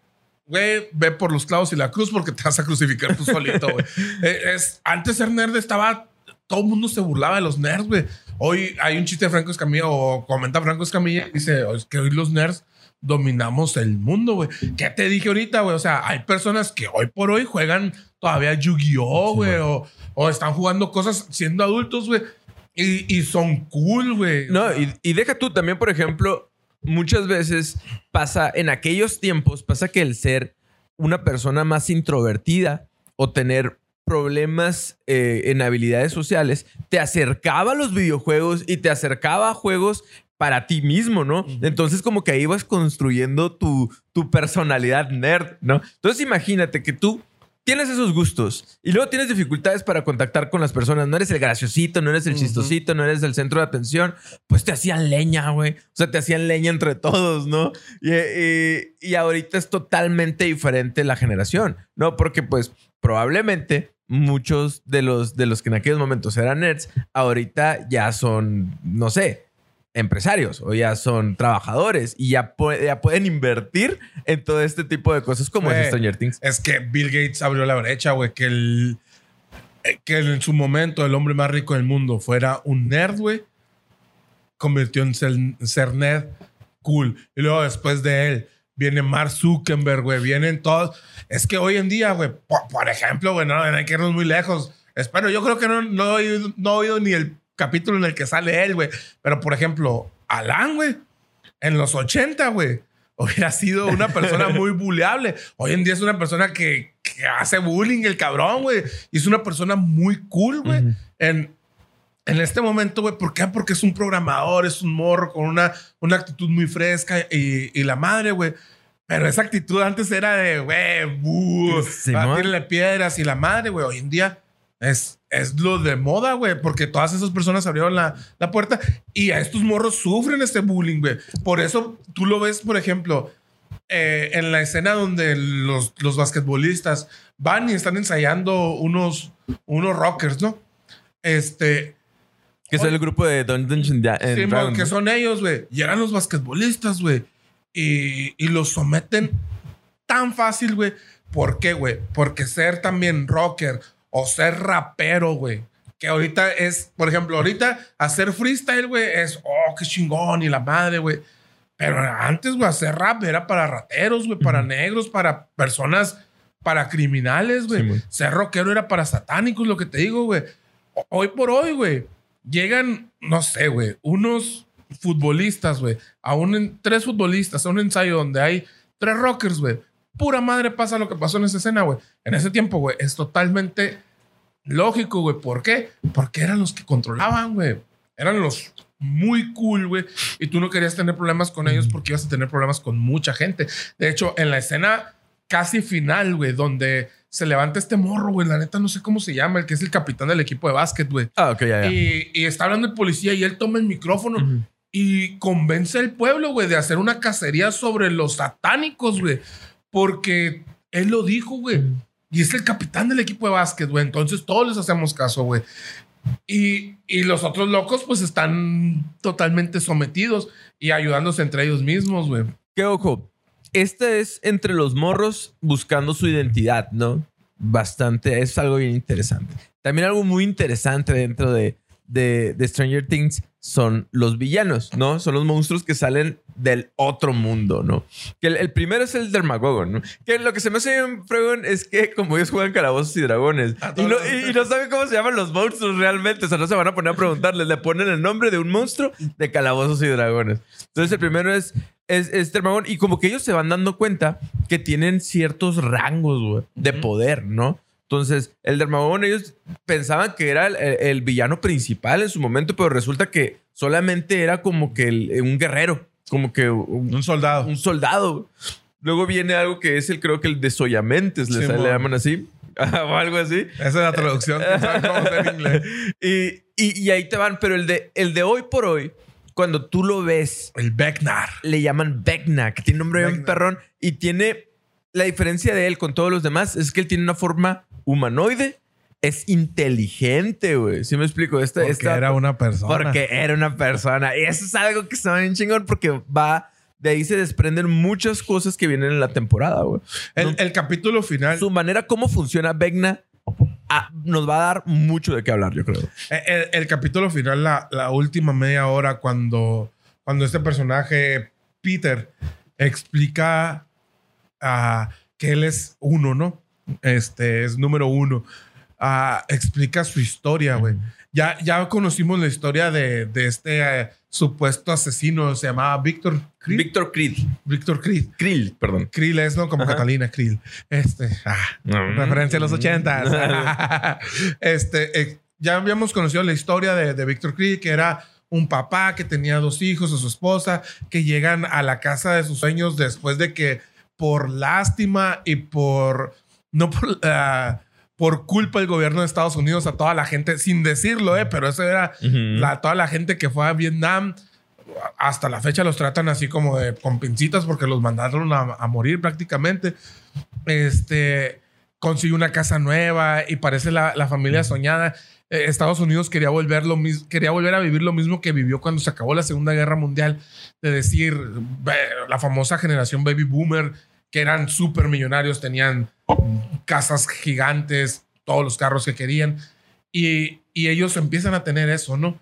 güey, ve por los clavos y la cruz porque te vas a crucificar tú solito, güey. Eh, es, antes ser nerd estaba, todo el mundo se burlaba de los nerds, güey. Hoy hay un chiste de Franco Escamilla o comenta Franco Escamilla y dice, es que hoy los nerds dominamos el mundo, güey. ¿Qué te dije ahorita, güey? O sea, hay personas que hoy por hoy juegan todavía Yu-Gi-Oh, güey, o, o están jugando cosas siendo adultos, güey. Y, y son cool, güey. No, y, y deja tú también, por ejemplo, muchas veces pasa en aquellos tiempos, pasa que el ser una persona más introvertida o tener problemas eh, en habilidades sociales te acercaba a los videojuegos y te acercaba a juegos para ti mismo, ¿no? Entonces como que ahí vas construyendo tu, tu personalidad nerd, ¿no? Entonces imagínate que tú tienes esos gustos y luego tienes dificultades para contactar con las personas. No eres el graciosito, no eres el chistosito, no eres el centro de atención. Pues te hacían leña, güey. O sea, te hacían leña entre todos, ¿no? Y, y- y ahorita es totalmente diferente la generación, ¿no? Porque pues probablemente muchos de los, de los que en aquellos momentos eran nerds, ahorita ya son, no sé, empresarios o ya son trabajadores y ya, pu- ya pueden invertir en todo este tipo de cosas como Güey, es Stranger Things. Es que Bill Gates abrió la brecha, güey. Que, el, eh, que en su momento el hombre más rico del mundo fuera un nerd, güey. Convirtió en ser, ser nerd cool. Y luego después de él viene Mark Zuckerberg, güey. Vienen todos. Es que hoy en día, güey, por, por ejemplo, güey, no, hay que irnos muy lejos. Espero, yo creo que no, no, he oído, no he oído ni el capítulo en el que sale él, güey. Pero, por ejemplo, Alan, güey, en los 80, güey, hubiera sido una persona muy buleable. Hoy en día es una persona que, que hace bullying, el cabrón, güey. Y es una persona muy cool, güey. Ujú. en, en este momento, güey, ¿por qué? Porque es un programador, es un morro con una, una actitud muy fresca y, y la madre, güey. Pero esa actitud antes era de, güey, ah, tírale piedras y la madre, güey. Hoy en día es, es lo de moda, güey, porque todas esas personas abrieron la, la puerta y a estos morros sufren este bullying, güey. Por eso tú lo ves, por ejemplo, eh, en la escena donde los, los basquetbolistas van y están ensayando unos, unos rockers, ¿no? Este, Que es el grupo de Dungeons and Sí, Dragons, que son ellos, güey. Llegan los basquetbolistas, güey. Y, y los someten tan fácil, güey. ¿Por qué, güey? Porque ser también rocker o ser rapero, güey. Que ahorita es, por ejemplo, ahorita hacer freestyle, güey, es, oh, qué chingón y la madre, güey. Pero antes, güey, hacer rap era para rateros, güey, para negros, para personas, para criminales, güey. Sí, ser rockero era para satánicos, lo que te digo, güey. Hoy por hoy, güey, llegan, no sé, güey, unos futbolistas, güey, a un, en- tres futbolistas, a un ensayo donde hay tres rockers, güey. Pura madre pasa lo que pasó en esa escena, güey. En ese tiempo, güey, es totalmente lógico, güey. ¿Por qué? Porque eran los que controlaban, güey. Eran los muy cool, güey. Y tú no querías tener problemas con ellos porque ibas a tener problemas con mucha gente. De hecho, en la escena casi final, güey, donde se levanta este morro, güey, la neta no sé cómo se llama, el que es el capitán del equipo de básquet, güey. Ah, ok, ya, ya. Y, y está hablando el policía y él toma el micrófono y convence al pueblo, güey, de hacer una cacería sobre los satánicos, güey. Porque él lo dijo, güey. Y es el capitán del equipo de básquet, güey. Entonces todos les hacemos caso, güey. Y, y los otros locos, pues están totalmente sometidos y ayudándose entre ellos mismos, güey. Que ojo, este es entre los morros buscando su identidad, ¿no? Bastante, es algo bien interesante. También algo muy interesante dentro de, de, de Stranger Things son los villanos, ¿no? Son los monstruos que salen del otro mundo, ¿no? Que el, el primero es el Dermagogon, ¿no? Que lo que se me hace bien fregón es que como ellos juegan calabozos y dragones y no, y- y no saben cómo se llaman los monstruos realmente, o sea, no se van a poner a preguntarles, le ponen el nombre de un monstruo de calabozos y dragones. Entonces el primero es, es, es Dermagón y como que ellos se van dando cuenta que tienen ciertos rangos, güey, de poder, ¿no? Entonces, el Dermagón, ellos pensaban que era el, el- villano principal en su momento, pero resulta que solamente era como que el- un guerrero, como que un, Un soldado. un soldado. Luego viene algo que es el, creo que el desollamentes, le, Sí, le llaman así, o algo así. Esa es la traducción. que saben cómo hacer en inglés. Y, y- y ahí te van, pero el de, el de hoy por hoy, cuando tú lo ves, El Becknar. le llaman Vecna, que tiene nombre bien Vecna. perrón y tiene la diferencia de él con todos los demás es que él tiene una forma humanoide, es inteligente, güey. ¿Sí me explico? Esta, Porque esta- era una persona. porque era una persona. Y eso es algo que está bien chingón porque va de ahí se desprenden muchas cosas que vienen en la temporada, güey. El, No- el capítulo final. Su manera cómo funciona Vecna nos va a dar mucho de qué hablar, yo creo. El, el- el capítulo final, la, la última media hora, cuando, cuando este personaje, Peter, explica ah, que él es uno, ¿no? Este es número uno. Ah, explica su historia, güey. Ya, ya conocimos la historia de, de este eh, supuesto asesino, se llamaba Víctor Krill. Víctor Creed. Víctor Krill. Krill, perdón. Krill es, ¿no? Como Ajá. Catalina Krill. Este, ah, referencia a los ochentas. este, eh, ya habíamos conocido la historia de, de Víctor Krill, que era un papá que tenía dos hijos a su esposa, que llegan a la casa de sus sueños después de que por lástima y por, no por, ah, por culpa del gobierno de Estados Unidos a toda la gente, sin decirlo, eh, pero eso era la, toda la gente que fue a Vietnam, hasta la fecha los tratan así como de con pincitas porque los mandaron a, a morir prácticamente. Este consiguió una casa nueva y parece la, la familia soñada. Eh, Estados Unidos quería volver, lo mis- quería volver a vivir lo mismo que vivió cuando se acabó la Segunda Guerra Mundial, de decir, la famosa generación baby boomer, que eran súper millonarios, tenían casas gigantes, todos los carros que querían, y, y ellos empiezan a tener eso, ¿no?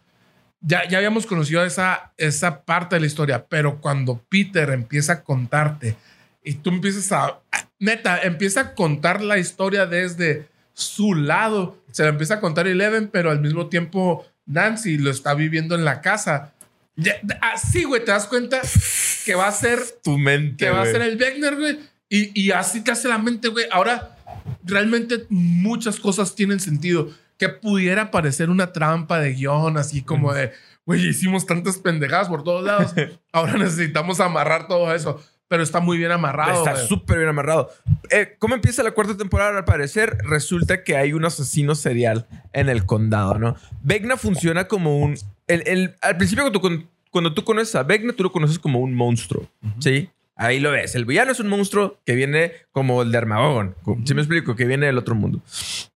Ya, ya habíamos conocido esa, esa parte de la historia, pero cuando Peter empieza a contarte y tú empiezas a, neta, empieza a contar la historia desde su lado, se la empieza a contar Eleven, pero al mismo tiempo Nancy lo está viviendo en la casa. Ya- Así, güey, te das cuenta que va a ser Tu mente. que va a ser el Wegner, güey. Y, y así te hace la mente, güey. Ahora, realmente muchas cosas tienen sentido. Que pudiera parecer una trampa de guion, así como de, güey, hicimos tantas pendejadas por todos lados. Ahora necesitamos amarrar todo eso. Pero está muy bien amarrado. Está súper bien amarrado. Eh, ¿Cómo empieza la cuarta temporada? Al parecer, resulta que hay un asesino serial en el condado, ¿no? Vecna funciona como un. El- el- al principio, cuando, tú- cuando tú conoces a Vecna, tú lo conoces como un monstruo, ¿sí? Ahí lo ves. El villano es un monstruo que viene como el de Armageddon. ¿Sí me explico? Que viene del otro mundo.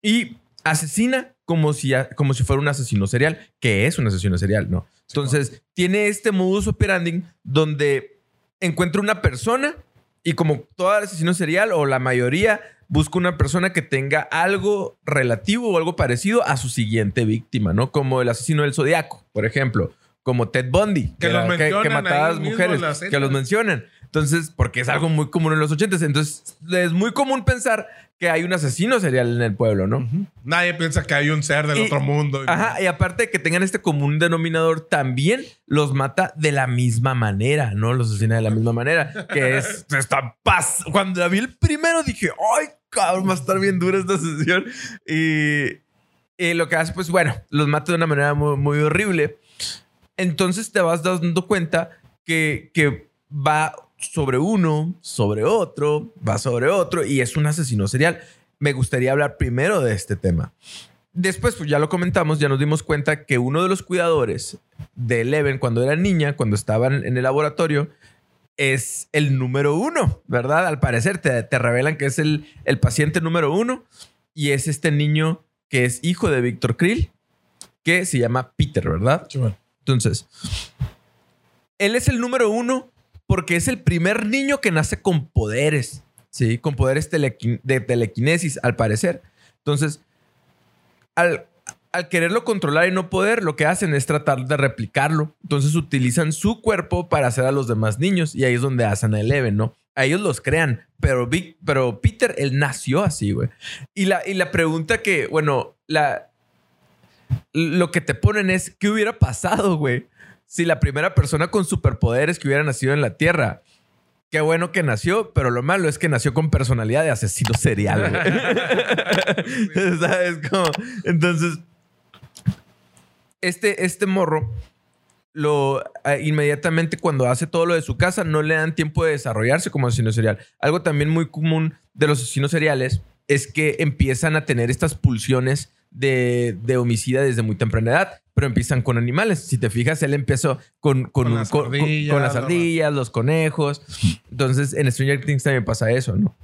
Y asesina como si, como si fuera un asesino serial, que es un asesino serial, ¿no? Entonces, tiene este modus operandi donde encuentra una persona y como todo asesino serial o la mayoría busca una persona que tenga algo relativo o algo parecido a su siguiente víctima, ¿no? Como el asesino del zodiaco, por ejemplo, como Ted Bundy, Que los era- que, mencionan mataba a las mujeres, la que los mencionan. Entonces, porque es algo muy común en los ochentas. Entonces, es muy común pensar que hay un asesino serial en el pueblo, ¿no? Nadie piensa que hay un ser del Y- otro mundo. Ajá, y aparte de que tengan este común denominador, también los mata de la misma manera, ¿no? Los asesina de la misma manera, que es esta paz. Cuando la vi el primero dije, ¡ay, cabrón, va a estar bien dura esta sesión! Y, y lo que hace, pues bueno, los mata de una manera muy, muy horrible. Entonces te vas dando cuenta que, que va sobre uno, sobre otro, va sobre otro y es un asesino serial. Me gustaría hablar primero de este tema. Después, pues ya lo comentamos, ya nos dimos cuenta que uno de los cuidadores de Eleven cuando era niña, cuando estaban en el laboratorio, es el número uno, ¿verdad? Al parecer te, te revelan que es el, el paciente número uno y es este niño que es hijo de Víctor Krill, que se llama Peter, ¿verdad? Entonces, él es el número uno porque es el primer niño que nace con poderes, ¿sí? Con poderes de telequinesis, al parecer. Entonces, al, al quererlo controlar y no poder, lo que hacen es tratar de replicarlo. Entonces utilizan su cuerpo para hacer a los demás niños y ahí es donde hacen a Eleven, ¿no? A ellos los crean, pero, pero Peter, él nació así, güey. Y la, y la pregunta que, bueno, la, lo que te ponen es, ¿qué hubiera pasado, güey? Si la primera persona con superpoderes que hubiera nacido en la Tierra. Qué bueno que nació, pero lo malo es que nació con personalidad de asesino serial. ¿Sabes cómo? Entonces, este, este morro, lo eh, inmediatamente cuando hace todo lo de su casa, no le dan tiempo de desarrollarse como asesino serial. Algo también muy común de los asesinos seriales es que empiezan a tener estas pulsiones de, de homicida desde muy temprana edad, pero empiezan con animales. Si te fijas, él empezó con, con, Con las con- ardillas, los conejos. Entonces, en Stranger Things también pasa eso, ¿no?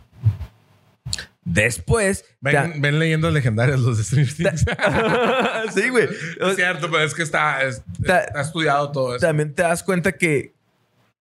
Después... Ven, ven leyendas legendarias los de Stranger Things. sí, güey. es cierto, pero es que está, es- Ta- está estudiado todo eso. también te das cuenta que,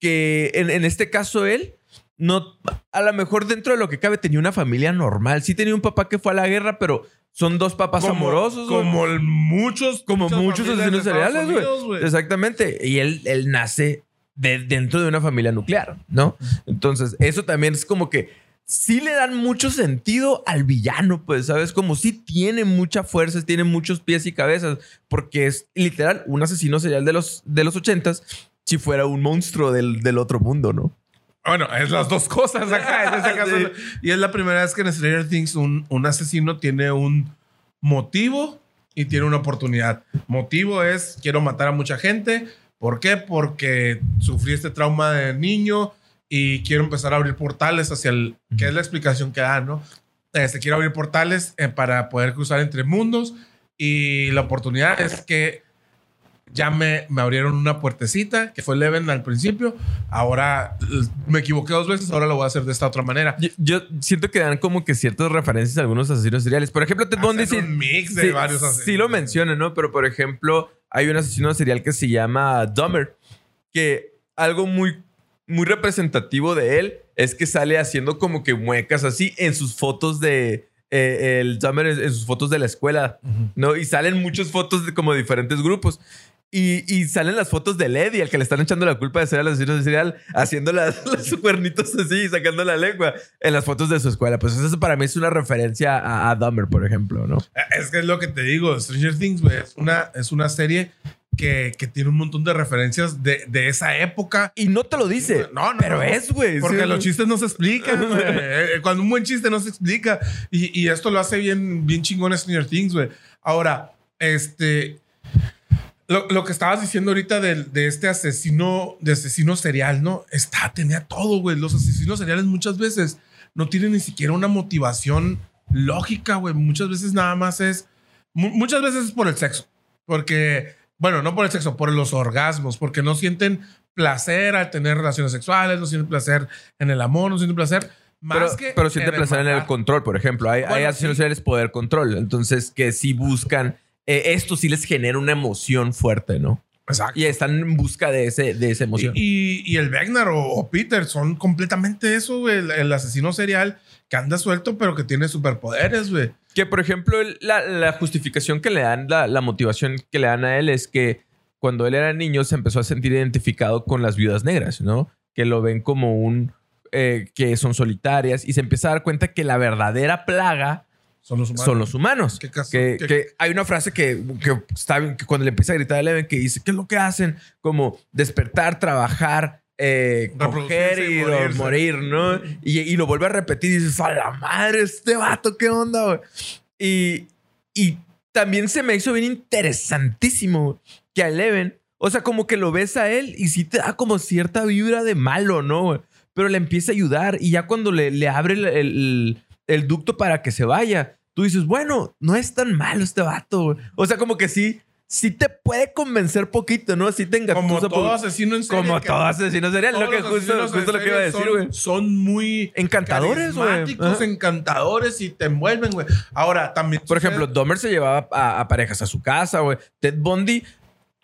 que en, en este caso él, no, a lo mejor dentro de lo que cabe tenía una familia normal. Sí tenía un papá que fue a la guerra, pero son dos papás amorosos. güey. Como el- muchos, como muchos asesinos Unidos, güey. Exactamente. Y él, él nace de, dentro de una familia nuclear, ¿no? Entonces, eso también es como que sí le dan mucho sentido al villano, pues, ¿sabes? Como sí tiene mucha fuerza, tiene muchos pies y cabezas, porque es literal un asesino serial de los, de los ochentas si fuera un monstruo del, del otro mundo, ¿no? Bueno, es las dos cosas acá. en este caso. Y es la primera vez que en Stranger Things un, un asesino tiene un motivo y tiene una oportunidad. Motivo es quiero matar a mucha gente. ¿Por qué? Porque sufrí este trauma de niño y quiero empezar a abrir portales hacia el... que es la explicación que da, ¿no? Este, quiero abrir portales eh, para poder cruzar entre mundos y la oportunidad es que ya me, me abrieron una puertecita que fue Leven al principio. Ahora eh, me equivoqué dos veces, ahora lo voy a hacer de esta otra manera. Yo, yo siento que dan como que ciertas referencias a algunos asesinos seriales. Por ejemplo, Ted Bundy sí, un mix de sí- varios asesinos. sí lo menciona, ¿no? Pero por ejemplo, hay un asesino serial que se llama Dahmer, que algo muy, muy representativo de él es que sale haciendo como que muecas así en sus fotos de... eh, el Dahmer en, en sus fotos de la escuela, ¿no? Y salen muchas fotos de como diferentes grupos. Y, y salen las fotos de Eddie, al que le están echando la culpa de ser el asesino serial, haciendo las, los cuernitos así, sacando la lengua en las fotos de su escuela. Pues eso para mí es una referencia a, a Dahmer, por ejemplo, ¿no? Es que es lo que te digo. Stranger Things, güey, es una, es una serie que, que tiene un montón de referencias de, de esa época. Y no te lo dice, No, no, pero no. es, güey. Porque sí, los chistes no se explican, güey. Eh, Cuando un buen chiste no se explica. Y, y esto lo hace bien, bien chingón Stranger Things, güey. Ahora, este. Lo, lo que estabas diciendo ahorita de, de este asesino, de asesino serial, ¿no? Está, tenía todo, güey. Los asesinos seriales muchas veces no tienen ni siquiera una motivación lógica, güey. Muchas veces nada más es. mu- muchas veces es por el sexo. Porque, bueno, no por el sexo, por los orgasmos. Porque no sienten placer al tener relaciones sexuales, no sienten placer en el amor, no sienten placer. Más Pero, que pero siente en placer en el control, por ejemplo. Hay, hay Bueno, asesinos sí. seriales poder control. Entonces, que sí buscan. Eh, esto sí les genera una emoción fuerte, ¿no? Exacto. Y están en busca de, ese, de esa emoción. Y, y el Wegner o, o Peter son completamente eso, güey. El, el asesino serial que anda suelto, pero que tiene superpoderes, güey. Que, por ejemplo, el- la, la justificación que le dan, la, la motivación que le dan a él es que cuando él era niño se empezó a sentir identificado con las viudas negras, ¿no? Que lo ven como un... eh, que son solitarias y se empieza a dar cuenta que la verdadera plaga Son los humanos. son los humanos. Qué caso- que, qué- que hay una frase que, que está bien, que cuando le empieza a gritar a Eleven que dice, ¿qué es lo que hacen? Como despertar, trabajar, eh, coger y y morir, ¿no? Y, y lo vuelve a repetir y dices, a la madre, este vato, ¿qué onda, güey? Y, y también se me hizo bien interesantísimo que a Eleven, o sea, como que lo ves a él y sí te da como cierta vibra de malo, ¿no? Pero le empieza a ayudar y ya cuando le, le abre el, el- el ducto para que se vaya, tú dices, bueno, no es tan malo este vato. güey. O sea, como que sí, sí te puede convencer poquito, ¿no? Sí te Como todo por- asesino en serie. Como que- todo asesino serial. Lo que justo, lo que iba a decir, güey. Son muy Encantadores, güey. encantadores y te envuelven, güey. Ahora, también. Por sucede- ejemplo, Dahmer se llevaba a, a parejas a su casa, güey. Ted Bundy,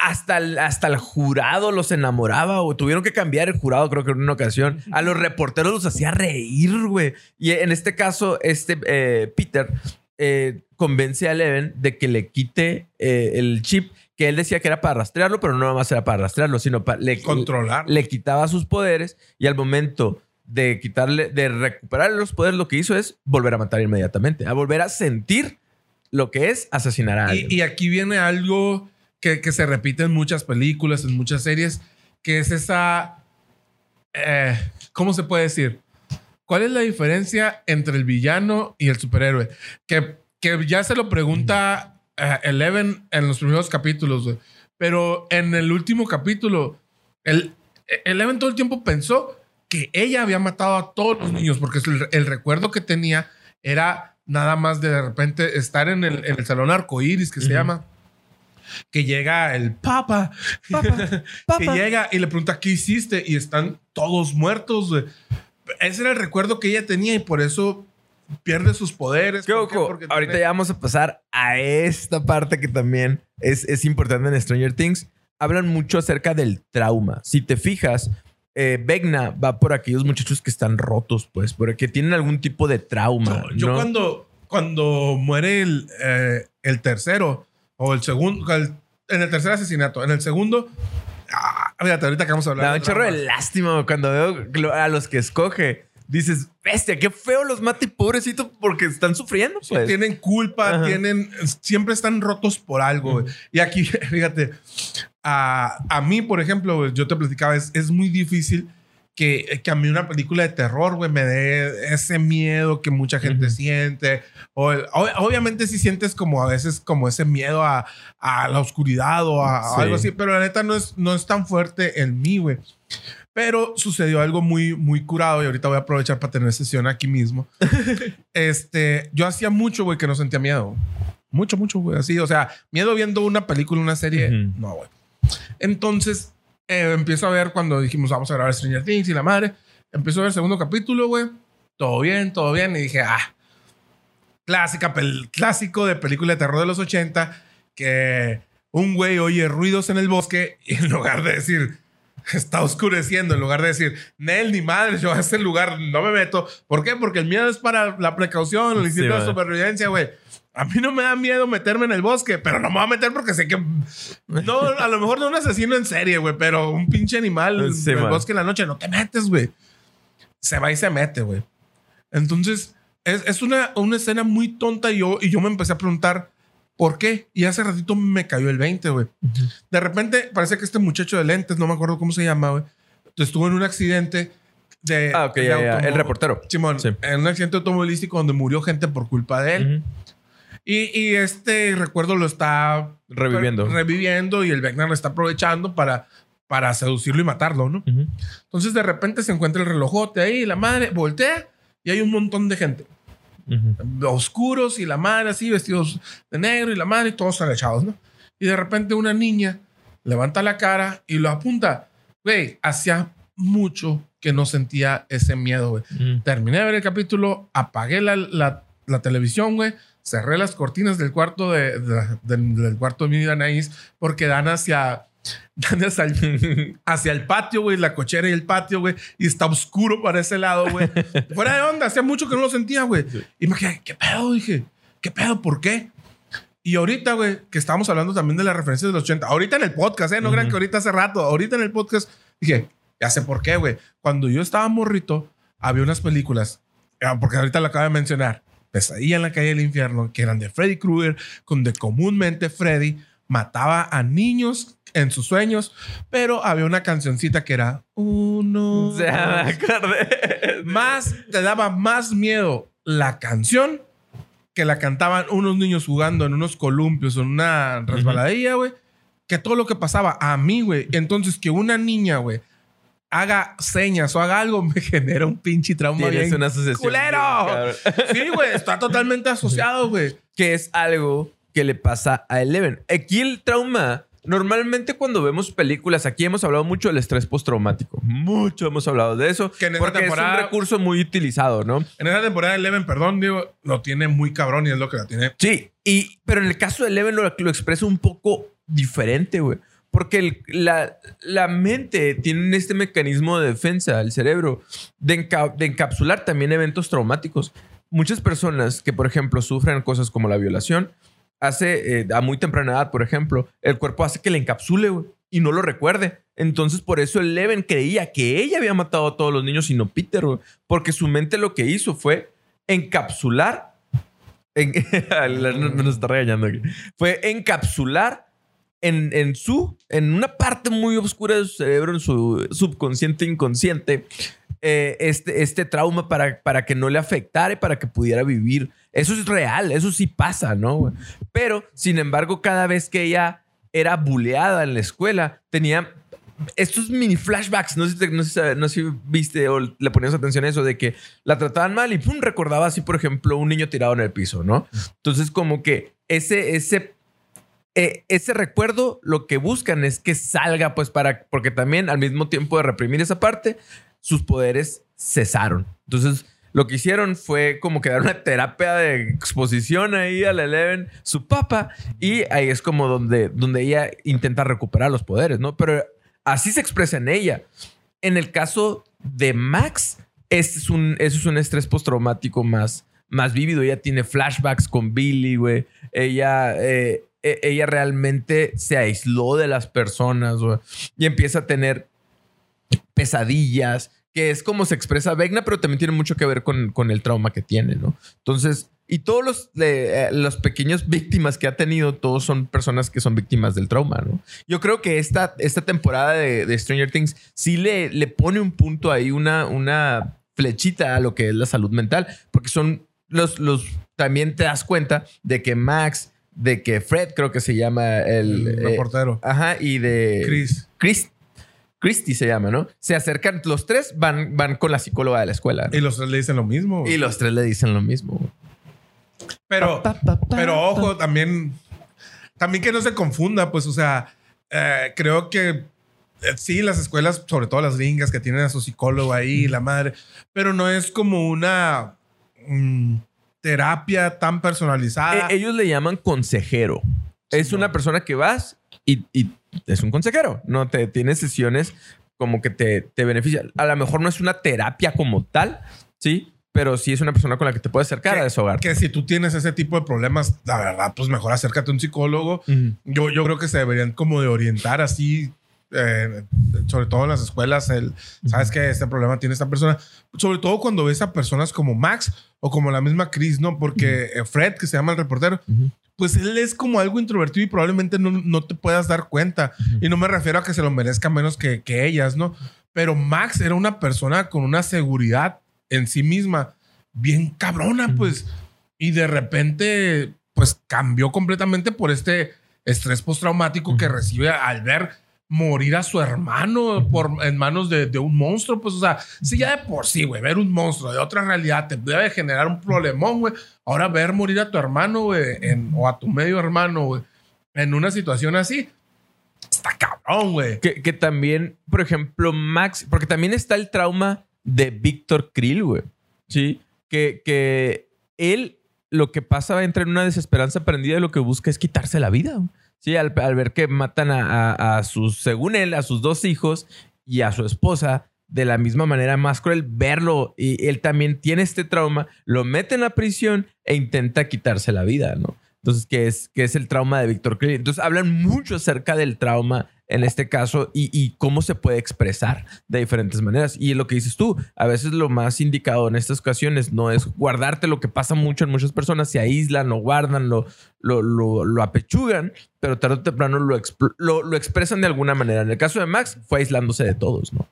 hasta el, hasta el jurado los enamoraba, o tuvieron que cambiar el jurado, creo que en una ocasión. A los reporteros los hacía reír, güey. Y en este caso, este eh, Peter eh, convence a Eleven de que le quite eh, el chip que él decía que era para rastrearlo, pero no nada más era para rastrearlo, sino para le, Controlar. le quitaba sus poderes y al momento de quitarle, de recuperar los poderes, lo que hizo es volver a matar inmediatamente, a volver a sentir lo que es asesinar a alguien. Y, y aquí viene algo que, que se repite en muchas películas, en muchas series, que es esa. eh, ¿Cómo se puede decir? ¿Cuál es la diferencia entre el villano y el superhéroe? Que, que ya se lo pregunta eh, Eleven en los primeros capítulos. Pero en el último capítulo, el, Eleven todo el tiempo pensó que ella había matado a todos los niños, porque el, el recuerdo que tenía era nada más de, de repente estar en el, en el salón arcoíris, que se llama. Que llega el papa, que llega y le pregunta qué hiciste y están todos muertos. güey. Ese era el recuerdo que ella tenía y por eso pierde sus poderes. ¿Qué ¿Por qué? Porque Ahorita tiene- ya vamos a pasar a esta parte que también es, es importante en Stranger Things. Hablan mucho acerca del trauma. Si te fijas, eh, Vecna va por aquellos muchachos que están rotos, pues, porque tienen algún tipo de trauma. Yo, yo ¿no? cuando, cuando muere el, eh, el tercero o el segundo, el- en el tercer asesinato, en el segundo, ah, fíjate, ahorita que vamos a hablar. Da un chorro de lástima cuando veo a los que escoge. Dices, bestia, qué feo los mate pobrecito porque están sufriendo, Sí, pues. tienen culpa, Ajá. tienen, siempre están rotos por algo. Y aquí, fíjate, a, a mí, por ejemplo, yo te platicaba, es, es muy difícil que, que a mí una película de terror, güey, me dé ese miedo que mucha gente siente. O obviamente si sientes como a veces como ese miedo a, a la oscuridad o a, algo así, pero la neta no es, no es tan fuerte en mí, güey. Pero sucedió algo muy, muy curado y ahorita voy a aprovechar para tener sesión aquí mismo. este, yo hacía mucho, güey, que no sentía miedo. Mucho, mucho, güey. Así, o sea, miedo viendo una película, una serie. No, güey. Entonces, eh, empiezo a ver cuando dijimos vamos a grabar Stranger Things y la madre. Empiezo a ver el segundo capítulo, güey. Todo bien, todo bien. Y dije, ah, clásica, clásico de película de terror de los 80, que un güey oye ruidos en el bosque y en lugar de decir, está oscureciendo, en lugar de decir, Nel, ni madre, yo a ese lugar no me meto. ¿Por qué? Porque el miedo es para la precaución, el Sí, instinto de supervivencia, güey. A mí no me da miedo meterme en el bosque, pero no me voy a meter porque sé que. No, a lo mejor no un asesino en serie, güey, pero un pinche animal Sí, en el bosque en la noche, no te metes, güey. Se va y se mete, güey. Entonces, es, es una, una escena muy tonta y yo, y yo me empecé a preguntar por qué. Y hace ratito me cayó el 20, güey. De repente, parece que este muchacho de lentes, no me acuerdo cómo se llama, güey, estuvo en un accidente de. Ah, ok, de ya, ya. automo- El reportero. Simón, Sí. en un accidente automovilístico donde murió gente por culpa de él. Y, y este recuerdo lo está Reviviendo. reviviendo y el Vecna lo está aprovechando para, para seducirlo y matarlo, ¿no? Entonces de repente se encuentra el relojote ahí, la madre voltea y hay un montón de gente. Oscuros y la madre así, vestidos de negro y la madre todos agachados, ¿no? Y de repente una niña levanta la cara y lo apunta. Güey, hacía mucho que no sentía ese miedo, güey. Terminé de ver el capítulo, apagué la, la, la televisión, güey. Cerré las cortinas del cuarto de, de- del, del cuarto de mi Anaís porque dan hacia, hacia, el, hacia el patio, güey, la cochera y el patio, güey, y está oscuro para ese lado, güey. Fuera de onda, hacía mucho que no lo sentía, güey. Y me quedé, ¿qué pedo? Dije, ¿qué pedo? ¿Por qué? Y ahorita, güey, que estábamos hablando también de las referencias de los 80. Ahorita en el podcast, ¿eh? No crean Ujú. que ahorita hace rato. Ahorita en el podcast dije, ya sé por qué, güey. Cuando yo estaba morrito, había unas películas, ah, porque ahorita lo acabo de mencionar, Pesadilla en la calle del infierno, que eran de Freddy Krueger, donde comúnmente Freddy mataba a niños en sus sueños, pero había una cancioncita que era uno. O sea, me acordé. Más, te daba más miedo la canción que la cantaban unos niños jugando en unos columpios, en una resbaladilla, güey, que todo lo que pasaba a mí, güey. Entonces, que una niña, güey, haga señas o haga algo, me genera un pinche trauma Tienes bien una asociación. ¡Culero! bien. Sí, güey, está totalmente asociado, güey. que es algo que le pasa a Eleven. Aquí el trauma, normalmente cuando vemos películas, aquí hemos hablado mucho del estrés postraumático. Mucho hemos hablado de eso. Que en esta porque es temporada- un recurso muy utilizado, ¿no? En esa temporada Eleven, perdón, digo, lo tiene muy cabrón y es lo que la tiene. Sí, y, pero en el caso de Eleven lo, lo expresa un poco diferente, güey. Porque el- la, la mente tiene este mecanismo de defensa, el cerebro, de, enca- de encapsular también eventos traumáticos. Muchas personas que, por ejemplo, sufren cosas como la violación, hace eh, a muy temprana edad, por ejemplo, el cuerpo hace que le encapsule, y no lo recuerde. Entonces, por eso Eleven creía que ella había matado a todos los niños y no Peter. Porque su mente lo que hizo fue encapsular en- nos está regañando aquí. Fue encapsular en, en su, en una parte muy oscura de su cerebro, en su subconsciente inconsciente, eh, este, este trauma para, para que no le afectara y para que pudiera vivir. Eso es real, eso sí pasa, ¿no? Pero, sin embargo, cada vez que ella era buleada en la escuela, tenía estos mini flashbacks, no sé, si no sé, no sé si viste o le ponías atención a eso, de que la trataban mal y pum, recordaba así, por ejemplo, un niño tirado en el piso, ¿no? Entonces, como que ese, ese, eh, ese recuerdo lo que buscan es que salga, pues, para, porque también al mismo tiempo de reprimir esa parte, sus poderes cesaron. Entonces, lo que hicieron fue como que dar una terapia de exposición ahí a Eleven, su papá, y ahí es como donde, donde ella intenta recuperar los poderes, ¿no? Pero así se expresa en ella. En el caso de Max, este es un, eso es un estrés postraumático más, más vívido. Ella tiene flashbacks con Billy, güey. Ella, eh, e- ella realmente se aisló de las personas. Y empieza a tener pesadillas, que es como se expresa Vecna, pero también tiene mucho que ver con, con el trauma que tiene, ¿no? Entonces, y todos los, eh, los pequeños víctimas que ha tenido, todos son personas que son víctimas del trauma, ¿no? Yo creo que esta, esta temporada de, de Stranger Things sí le, le pone un punto ahí, una, una flechita a lo que es la salud mental, porque son los, los, también te das cuenta de que Max, de que Fred, creo que se llama el... El eh, reportero. ajá, y de... Chris. Chris, Christy se llama, ¿no? Se acercan, los tres van, van con la psicóloga de la escuela. ¿no? Y los tres le dicen lo mismo. Y los tres le dicen lo mismo. Pero, Pa, pa, pa, pero pa. ojo, también, también que no se confunda, pues, o sea, eh, creo que eh, sí, las escuelas, sobre todo las gringas que tienen a su psicólogo ahí, la madre, pero no es como una mm, terapia tan personalizada. Eh, ellos le llaman consejero. Es una persona que vas y, y es un consejero. No te tiene sesiones como que te, te beneficia. A lo mejor no es una terapia como tal, sí, pero sí es una persona con la que te puedes acercar que, a desahogarte. que si tú tienes ese tipo de problemas, la verdad, pues mejor acércate a un psicólogo. Yo, yo creo que se deberían como de orientar así, eh, sobre todo en las escuelas, el, ¿sabes que Este problema tiene esta persona. Sobre todo cuando ves a personas como Max o como la misma Chris, ¿no? Porque eh, Fred, que se llama el reportero, pues él es como algo introvertido y probablemente no, no te puedas dar cuenta. Y no me refiero a que se lo merezca menos que, que ellas, ¿no? Pero Max era una persona con una seguridad en sí misma bien cabrona, pues. Y de repente, pues cambió completamente por este estrés postraumático que recibe al ver morir a su hermano por, en manos de, de un monstruo. Pues, o sea, si ya de por sí, güey, ver un monstruo de otra realidad te debe generar un problemón, güey. Ahora ver morir a tu hermano, güey, en- o a tu medio hermano, güey, en una situación así, está cabrón, güey. Que, que también, por ejemplo, Max, porque también está el trauma de Víctor Krill, güey. Sí. Que, que él lo que pasa entra en una desesperanza prendida y lo que busca es quitarse la vida. Sí, al, ver que matan a, a- a sus, según él, a sus dos hijos y a su esposa de la misma manera más cruel, verlo y él también tiene este trauma, lo mete en la prisión e intenta quitarse la vida, ¿no? Entonces, que es, es el trauma de Víctor Krill. Entonces, hablan mucho acerca del trauma en este caso y, cómo se puede expresar de diferentes maneras. Y lo que dices tú, a veces lo más indicado en estas ocasiones no es guardarte lo que pasa mucho en muchas personas, se aíslan, lo guardan, lo, lo, lo, lo apechugan, pero tarde o temprano lo, lo, expresan de alguna manera. En el caso de Max, fue aislándose de todos, ¿no?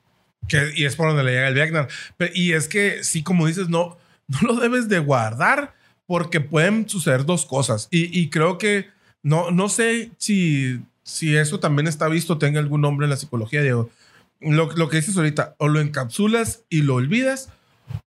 Y es por donde le llega el Vietnam. Y es que, sí, como dices, no, no lo debes de guardar porque pueden suceder dos cosas. Y, creo que no, no sé si, si eso también está visto, tenga algún nombre en la psicología, Diego. Lo, lo que dices ahorita, o lo encapsulas y lo olvidas,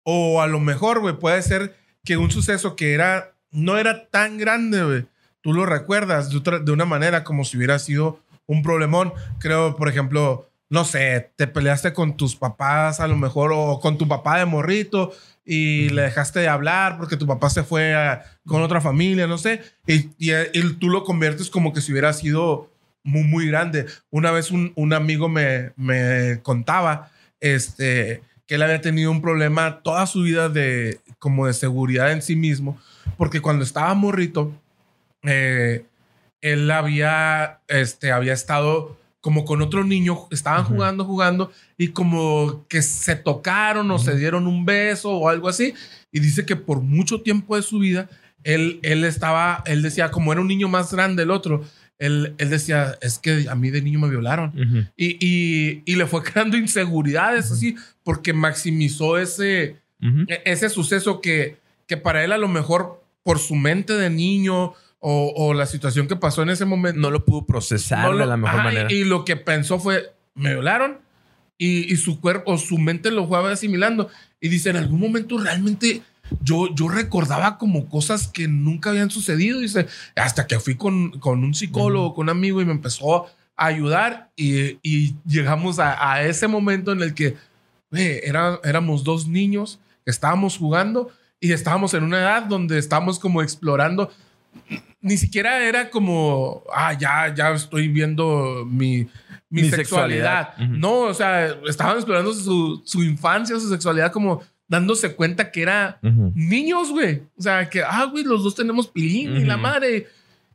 o a lo mejor, güey, puede ser que un suceso que era, no era tan grande, güey, tú lo recuerdas de, de una manera como si hubiera sido un problemón. Creo, por ejemplo, no sé, te peleaste con tus papás a lo mejor o con tu papá de morrito y le dejaste de hablar porque tu papá se fue a- con otra familia, no sé, y, y- y tú lo conviertes como que si hubiera sido muy, muy grande. Una vez un, un amigo me, me contaba este, que él había tenido un problema toda su vida de como de seguridad en sí mismo, porque cuando estaba morrito, eh, él había, este, había estado como con otro niño, estaban jugando, jugando, y como que se tocaron o se dieron un beso o algo así, y dice que por mucho tiempo de su vida, él, él estaba, él decía, como era un niño más grande el otro, él, él decía, es que a mí de niño me violaron. Y, y, y le fue creando inseguridades así, porque maximizó ese, e- ese suceso que, que para él a lo mejor por su mente de niño o, o la situación que pasó en ese momento. No lo pudo procesar no lo- de la mejor Ajá, manera. Y, y lo que pensó fue, me violaron y, y su cuerpo, su mente lo fue asimilando. Y dice, en algún momento realmente yo, yo recordaba como cosas que nunca habían sucedido. Dice, hasta que fui con, con un psicólogo, con un amigo y me empezó a ayudar y, y llegamos a, a ese momento en el que güey, era- éramos dos niños estábamos jugando y estábamos en una edad donde estábamos como explorando. Ni siquiera era como, ah, ya, ya estoy viendo mi, mi, Mi sexualidad. No, o sea, estaban explorando su, su infancia, su sexualidad, como dándose cuenta que era niños, güey. O sea, que, ah, güey, los dos tenemos pilín y la madre.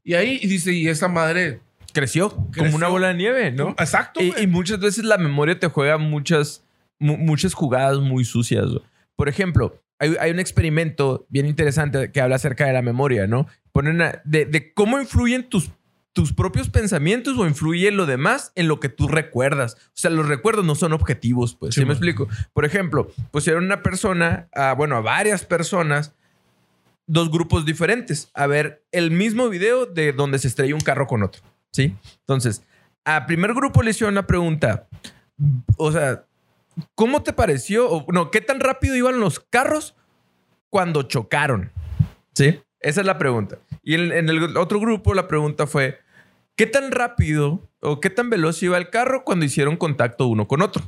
Y ahí y dice, y esa madre. Creció, como una bola de nieve, ¿no? Exacto. Y, muchas veces la memoria te juega muchas, mu- muchas jugadas muy sucias. Por ejemplo, hay, hay un experimento bien interesante que habla acerca de la memoria, ¿no? Ponen a- de, de cómo influyen tus, tus propios pensamientos o influye lo demás en lo que tú recuerdas. O sea, los recuerdos no son objetivos, pues. ¿Sí, Sí, me explico? Por ejemplo, pusieron una persona, a, bueno, a varias personas, dos grupos diferentes, a ver el mismo video de donde se estrella un carro con otro. ¿Sí? Entonces, a primer grupo le hicieron una pregunta. O sea, ¿cómo te pareció? O, no, ¿qué tan rápido iban los carros cuando chocaron? ¿Sí? Esa es la pregunta. Y en, en el otro grupo la pregunta fue, ¿qué tan rápido o qué tan veloz iba el carro cuando hicieron contacto uno con otro?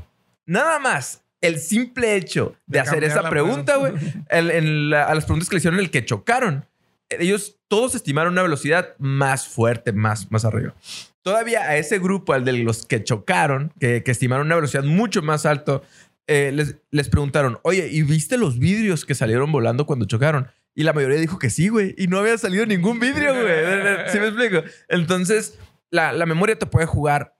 Nada más. El simple hecho de, De hacer esa pregunta, güey, la- a las preguntas que le hicieron el que chocaron, ellos todos estimaron una velocidad más fuerte, más, más arriba. Todavía a ese grupo, al de los que chocaron, que, que estimaron una velocidad mucho más alto, eh, les, les preguntaron, oye, ¿y viste los vidrios que salieron volando cuando chocaron? Y la mayoría dijo que sí, güey. Y no había salido ningún vidrio, güey. ¿Sí me explico? Entonces, la, la memoria te puede jugar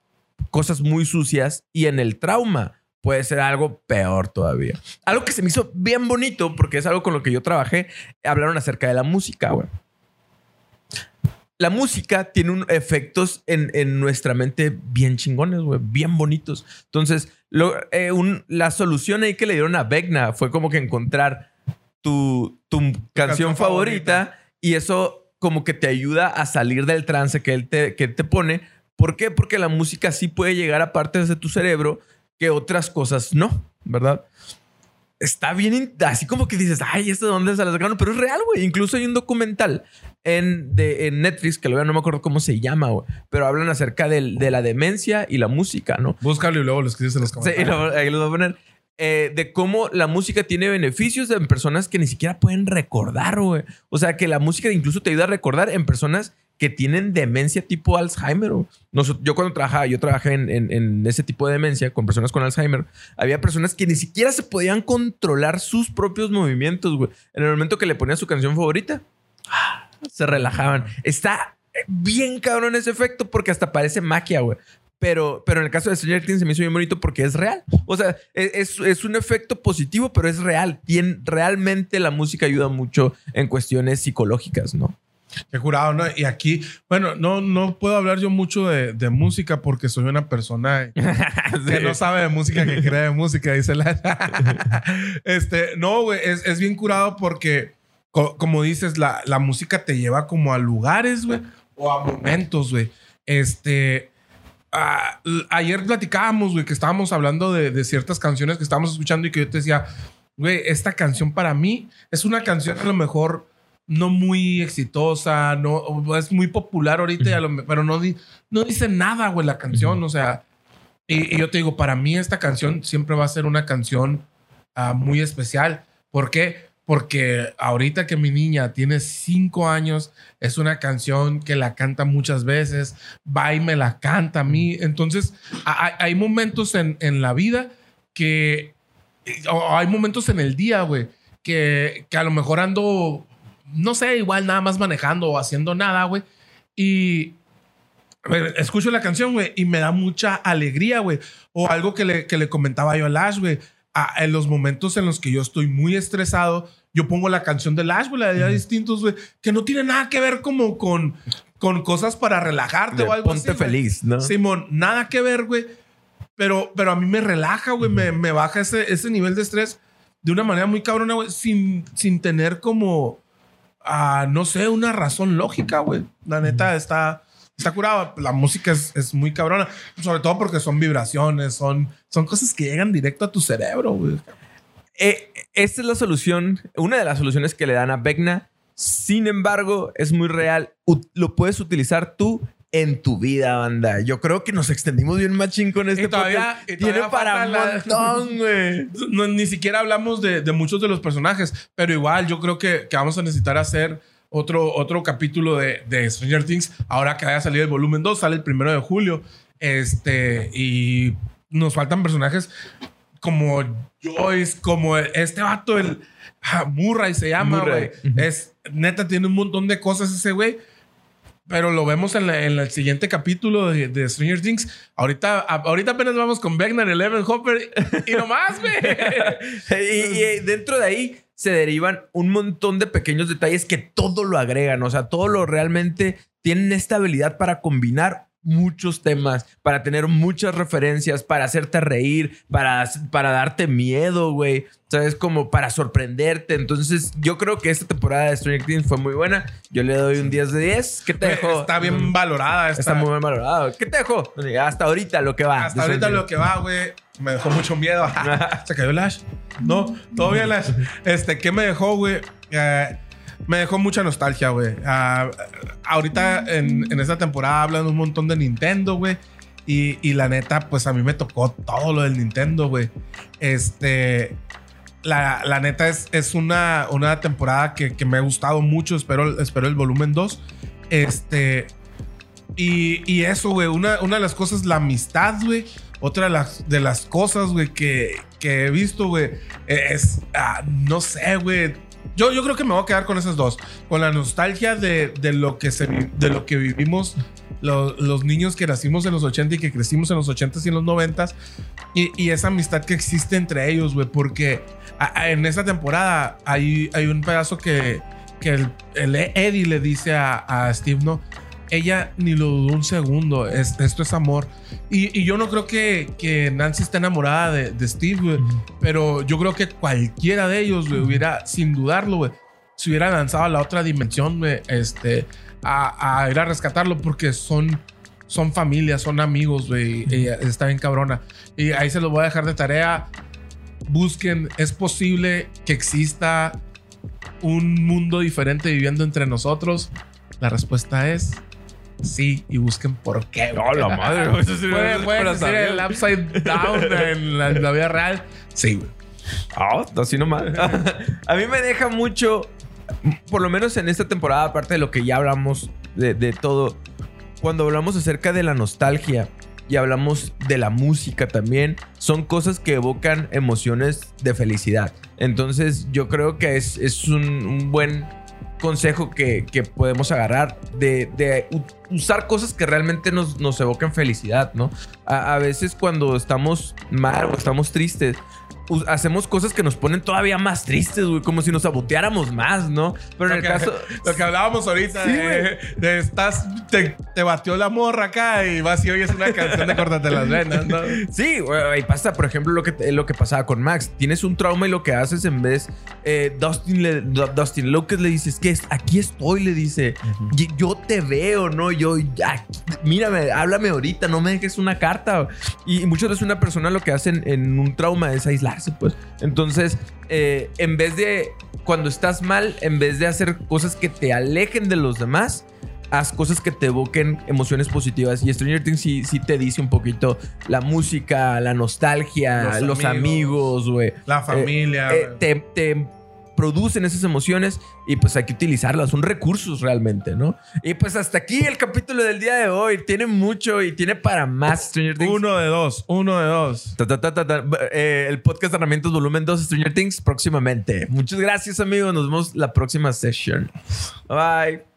cosas muy sucias y en el trauma puede ser algo peor todavía. Algo que se me hizo bien bonito, porque es algo con lo que yo trabajé, hablaron acerca de la música, güey. La música tiene un, efectos en, en nuestra mente bien chingones, güey, bien bonitos. Entonces, lo- eh, un- la solución ahí que le dieron a Vecna fue como que encontrar tu, tu canción, canción favorita, favorita. y eso como que te ayuda a salir del trance que él te, que te pone. ¿Por qué? Porque la música sí puede llegar a partes de tu cerebro que otras cosas no, ¿verdad? Está bien, así como que dices, ay, ¿esto de dónde se las sacaron? Pero es real, güey. Incluso hay un documental en, de, en Netflix, que lo veo, no me acuerdo cómo se llama, güey. Pero hablan acerca del- de la demencia y la música, ¿no? Búscalo y luego lo escribes en los Sí, comentarios. lo- ahí lo voy a poner. Eh, de cómo la música tiene beneficios en personas que ni siquiera pueden recordar, güey. O sea, que la música incluso te ayuda a recordar en personas que tienen demencia tipo Alzheimer. yo cuando trabajaba, yo trabajé en, ese tipo de demencia con personas con Alzheimer. Había personas que ni siquiera se podían controlar sus propios movimientos, güey. En el momento que le ponían su canción favorita, ah, se relajaban. Está bien cabrón ese efecto porque hasta parece magia, güey. Pero, pero en el caso de Stranger Things se me hizo bien bonito porque es real. O sea, e, es, es un efecto positivo, pero es real. Realmente la música ayuda mucho en cuestiones psicológicas, ¿no? Qué curado, ¿no? Y aquí, bueno, no, no puedo hablar yo mucho de, de música porque soy una persona que no sabe de música, que cree de música, dice la. este, no, güey, es, es bien curado porque, co- como dices, la, la música te lleva como a lugares, güey, o a momentos, güey. Este. ayer platicábamos, güey, que estábamos hablando de, de ciertas canciones que estábamos escuchando y que yo te decía, güey, esta canción para mí es una canción que a lo mejor no muy exitosa, no es muy popular ahorita, pero no, no dice nada, güey, la canción. O sea, y, yo te digo, para mí esta canción siempre va a ser una canción ah, muy especial. ¿Por qué? Porque ahorita que mi niña tiene cinco años, es una canción que la canta muchas veces, va y me la canta a mí. Entonces, hay, momentos en, en, la vida que, o hay momentos en el día, güey, que, que a lo mejor ando, no sé, igual nada más manejando o haciendo nada, güey. Y, escucho la canción, güey, y me da mucha alegría, güey. O algo que le, que le comentaba yo a Lash, güey. en los momentos en los que yo estoy muy estresado, yo pongo la canción de Lash, güey, la de distintos, güey, que no tiene nada que ver como con, con cosas para relajarte o algo ponte feliz, ¿no? Simón, nada que ver, güey. Pero, pero a mí me relaja, güey, me, me, baja ese, ese nivel de estrés de una manera muy cabrona, güey, sin, sin tener como, no sé, una razón lógica, güey. La neta está está curado. La música es, muy cabrona, sobre todo porque son vibraciones, son, son cosas que llegan directo a tu cerebro. Eh, esta es la solución, una de las soluciones que le dan a Vecna. Sin embargo, es muy real. lo puedes utilizar tú en tu vida, banda. Yo creo que nos extendimos bien machín con este todavía, Tiene para un montón, güey. ni siquiera hablamos de, muchos de los personajes, pero igual yo creo que, que vamos a necesitar hacer otro, otro capítulo de, de Stranger Things. Ahora que haya salido el volumen 2, sale el primero de julio. Este, y nos faltan personajes como Joyce, como este vato, el ah, Murray se llama, güey. Es neta, tiene un montón de cosas ese güey. Pero lo vemos en, el siguiente capítulo de, Stranger Things. Ahorita, ahorita apenas vamos con Vecna, Eleven Hopper y nomás, güey. y, dentro de ahí se derivan un montón de pequeños detalles que todo lo agregan. O sea, todo lo realmente tienen esta habilidad para combinar muchos temas, para tener muchas referencias, para hacerte reír, para, para darte miedo, güey. ¿Sabes? Como para sorprenderte. Entonces, yo creo que esta temporada de Stranger Things fue muy buena. Yo le doy un 10 de 10. ¿Qué te dejó? Está bien valorada. Está muy bien valorada. ¿Qué te dejó? Hasta ahorita lo que va. Hasta ahorita lo que va, güey. Me dejó mucho miedo. Se cayó Lash. No, todo bien, Lash. Este, ¿qué me dejó, güey? Eh, me dejó mucha nostalgia, güey. Ah, ahorita en, en, esta temporada hablan un montón de Nintendo, güey. Y, y, la neta, pues a mí me tocó todo lo del Nintendo, güey. Este. La, la, neta es, es una, una temporada que, que, me ha gustado mucho. Espero, espero el volumen 2. Este. Y, y eso, güey. Una, una de las cosas, la amistad, güey. Otra de las, de las cosas, güey, que, que he visto, güey, es. Ah, no sé, güey yo, yo creo que me voy a quedar con esas dos. Con la nostalgia de, de lo, que se, de lo que vivimos los niños que nacimos en los 80 y que crecimos en los 80 y en los 90 y, y esa amistad que existe entre ellos, güey. Porque en esta temporada hay, hay un pedazo que, que el, Eddie le dice a, a Steve, ¿no? Ella ni lo dudó un segundo. esto es amor. Y, yo no creo que, que, Nancy esté enamorada de, Steve, Pero yo creo que cualquiera de ellos, hubiera, sin dudarlo, güey, se hubiera lanzado a la otra dimensión, este, a, ir a rescatarlo porque son, son familias, son amigos, güey. Ella está bien cabrona. Y ahí se lo voy a dejar de tarea. Busquen, es posible que exista un mundo diferente viviendo entre nosotros. La respuesta es sí y busquen por qué. No, la madre. Eso sí puede, decir el upside down en la, vida real. Sí, güey. Ah, así nomás. a mí me deja mucho, por lo menos en esta temporada, aparte de lo que ya hablamos de, de todo, cuando hablamos acerca de la nostalgia y hablamos de la música también, son cosas que evocan emociones de felicidad. Entonces yo creo que es, es un, un buen consejo que, podemos agarrar de, usar cosas que realmente nos, nos evoquen felicidad, ¿no? A, a, veces cuando estamos mal o estamos tristes, hacemos cosas que nos ponen todavía más tristes, güey, como si nos saboteáramos más, ¿no? Pero en el caso. Lo que hablábamos ahorita de, estás. Te, te, batió la morra acá y vas y oyes una canción de Córtate las venas, ¿no? Sí, güey, pasa, por ejemplo, lo que, lo que pasaba con Max. Tienes un trauma y lo que haces en vez. Eh, Dustin, le, Dustin Lucas le dices que aquí estoy, le dice. Yo te veo, ¿no? Yo, ya, mírame, háblame ahorita, no me dejes una carta. Y muchas veces una persona lo que hace en, en un trauma es aislar pues. Entonces, eh, en vez de cuando estás mal, en vez de hacer cosas que te alejen de los demás, haz cosas que te evoquen emociones positivas. Y Stranger Things sí, sí te dice un poquito la música, la nostalgia, Los los, amigos, güey. La familia. Eh, te, te producen esas emociones y pues hay que utilizarlas. Son recursos realmente, ¿no? Y pues hasta aquí el capítulo del día de hoy. Tiene mucho y tiene para más Stranger Things. uno de dos, uno de dos. Ta, ta, ta, ta, ta. Eh, el podcast de herramientas volumen 2 Stranger Things próximamente. Muchas gracias amigos. Nos vemos la próxima sesión. Bye.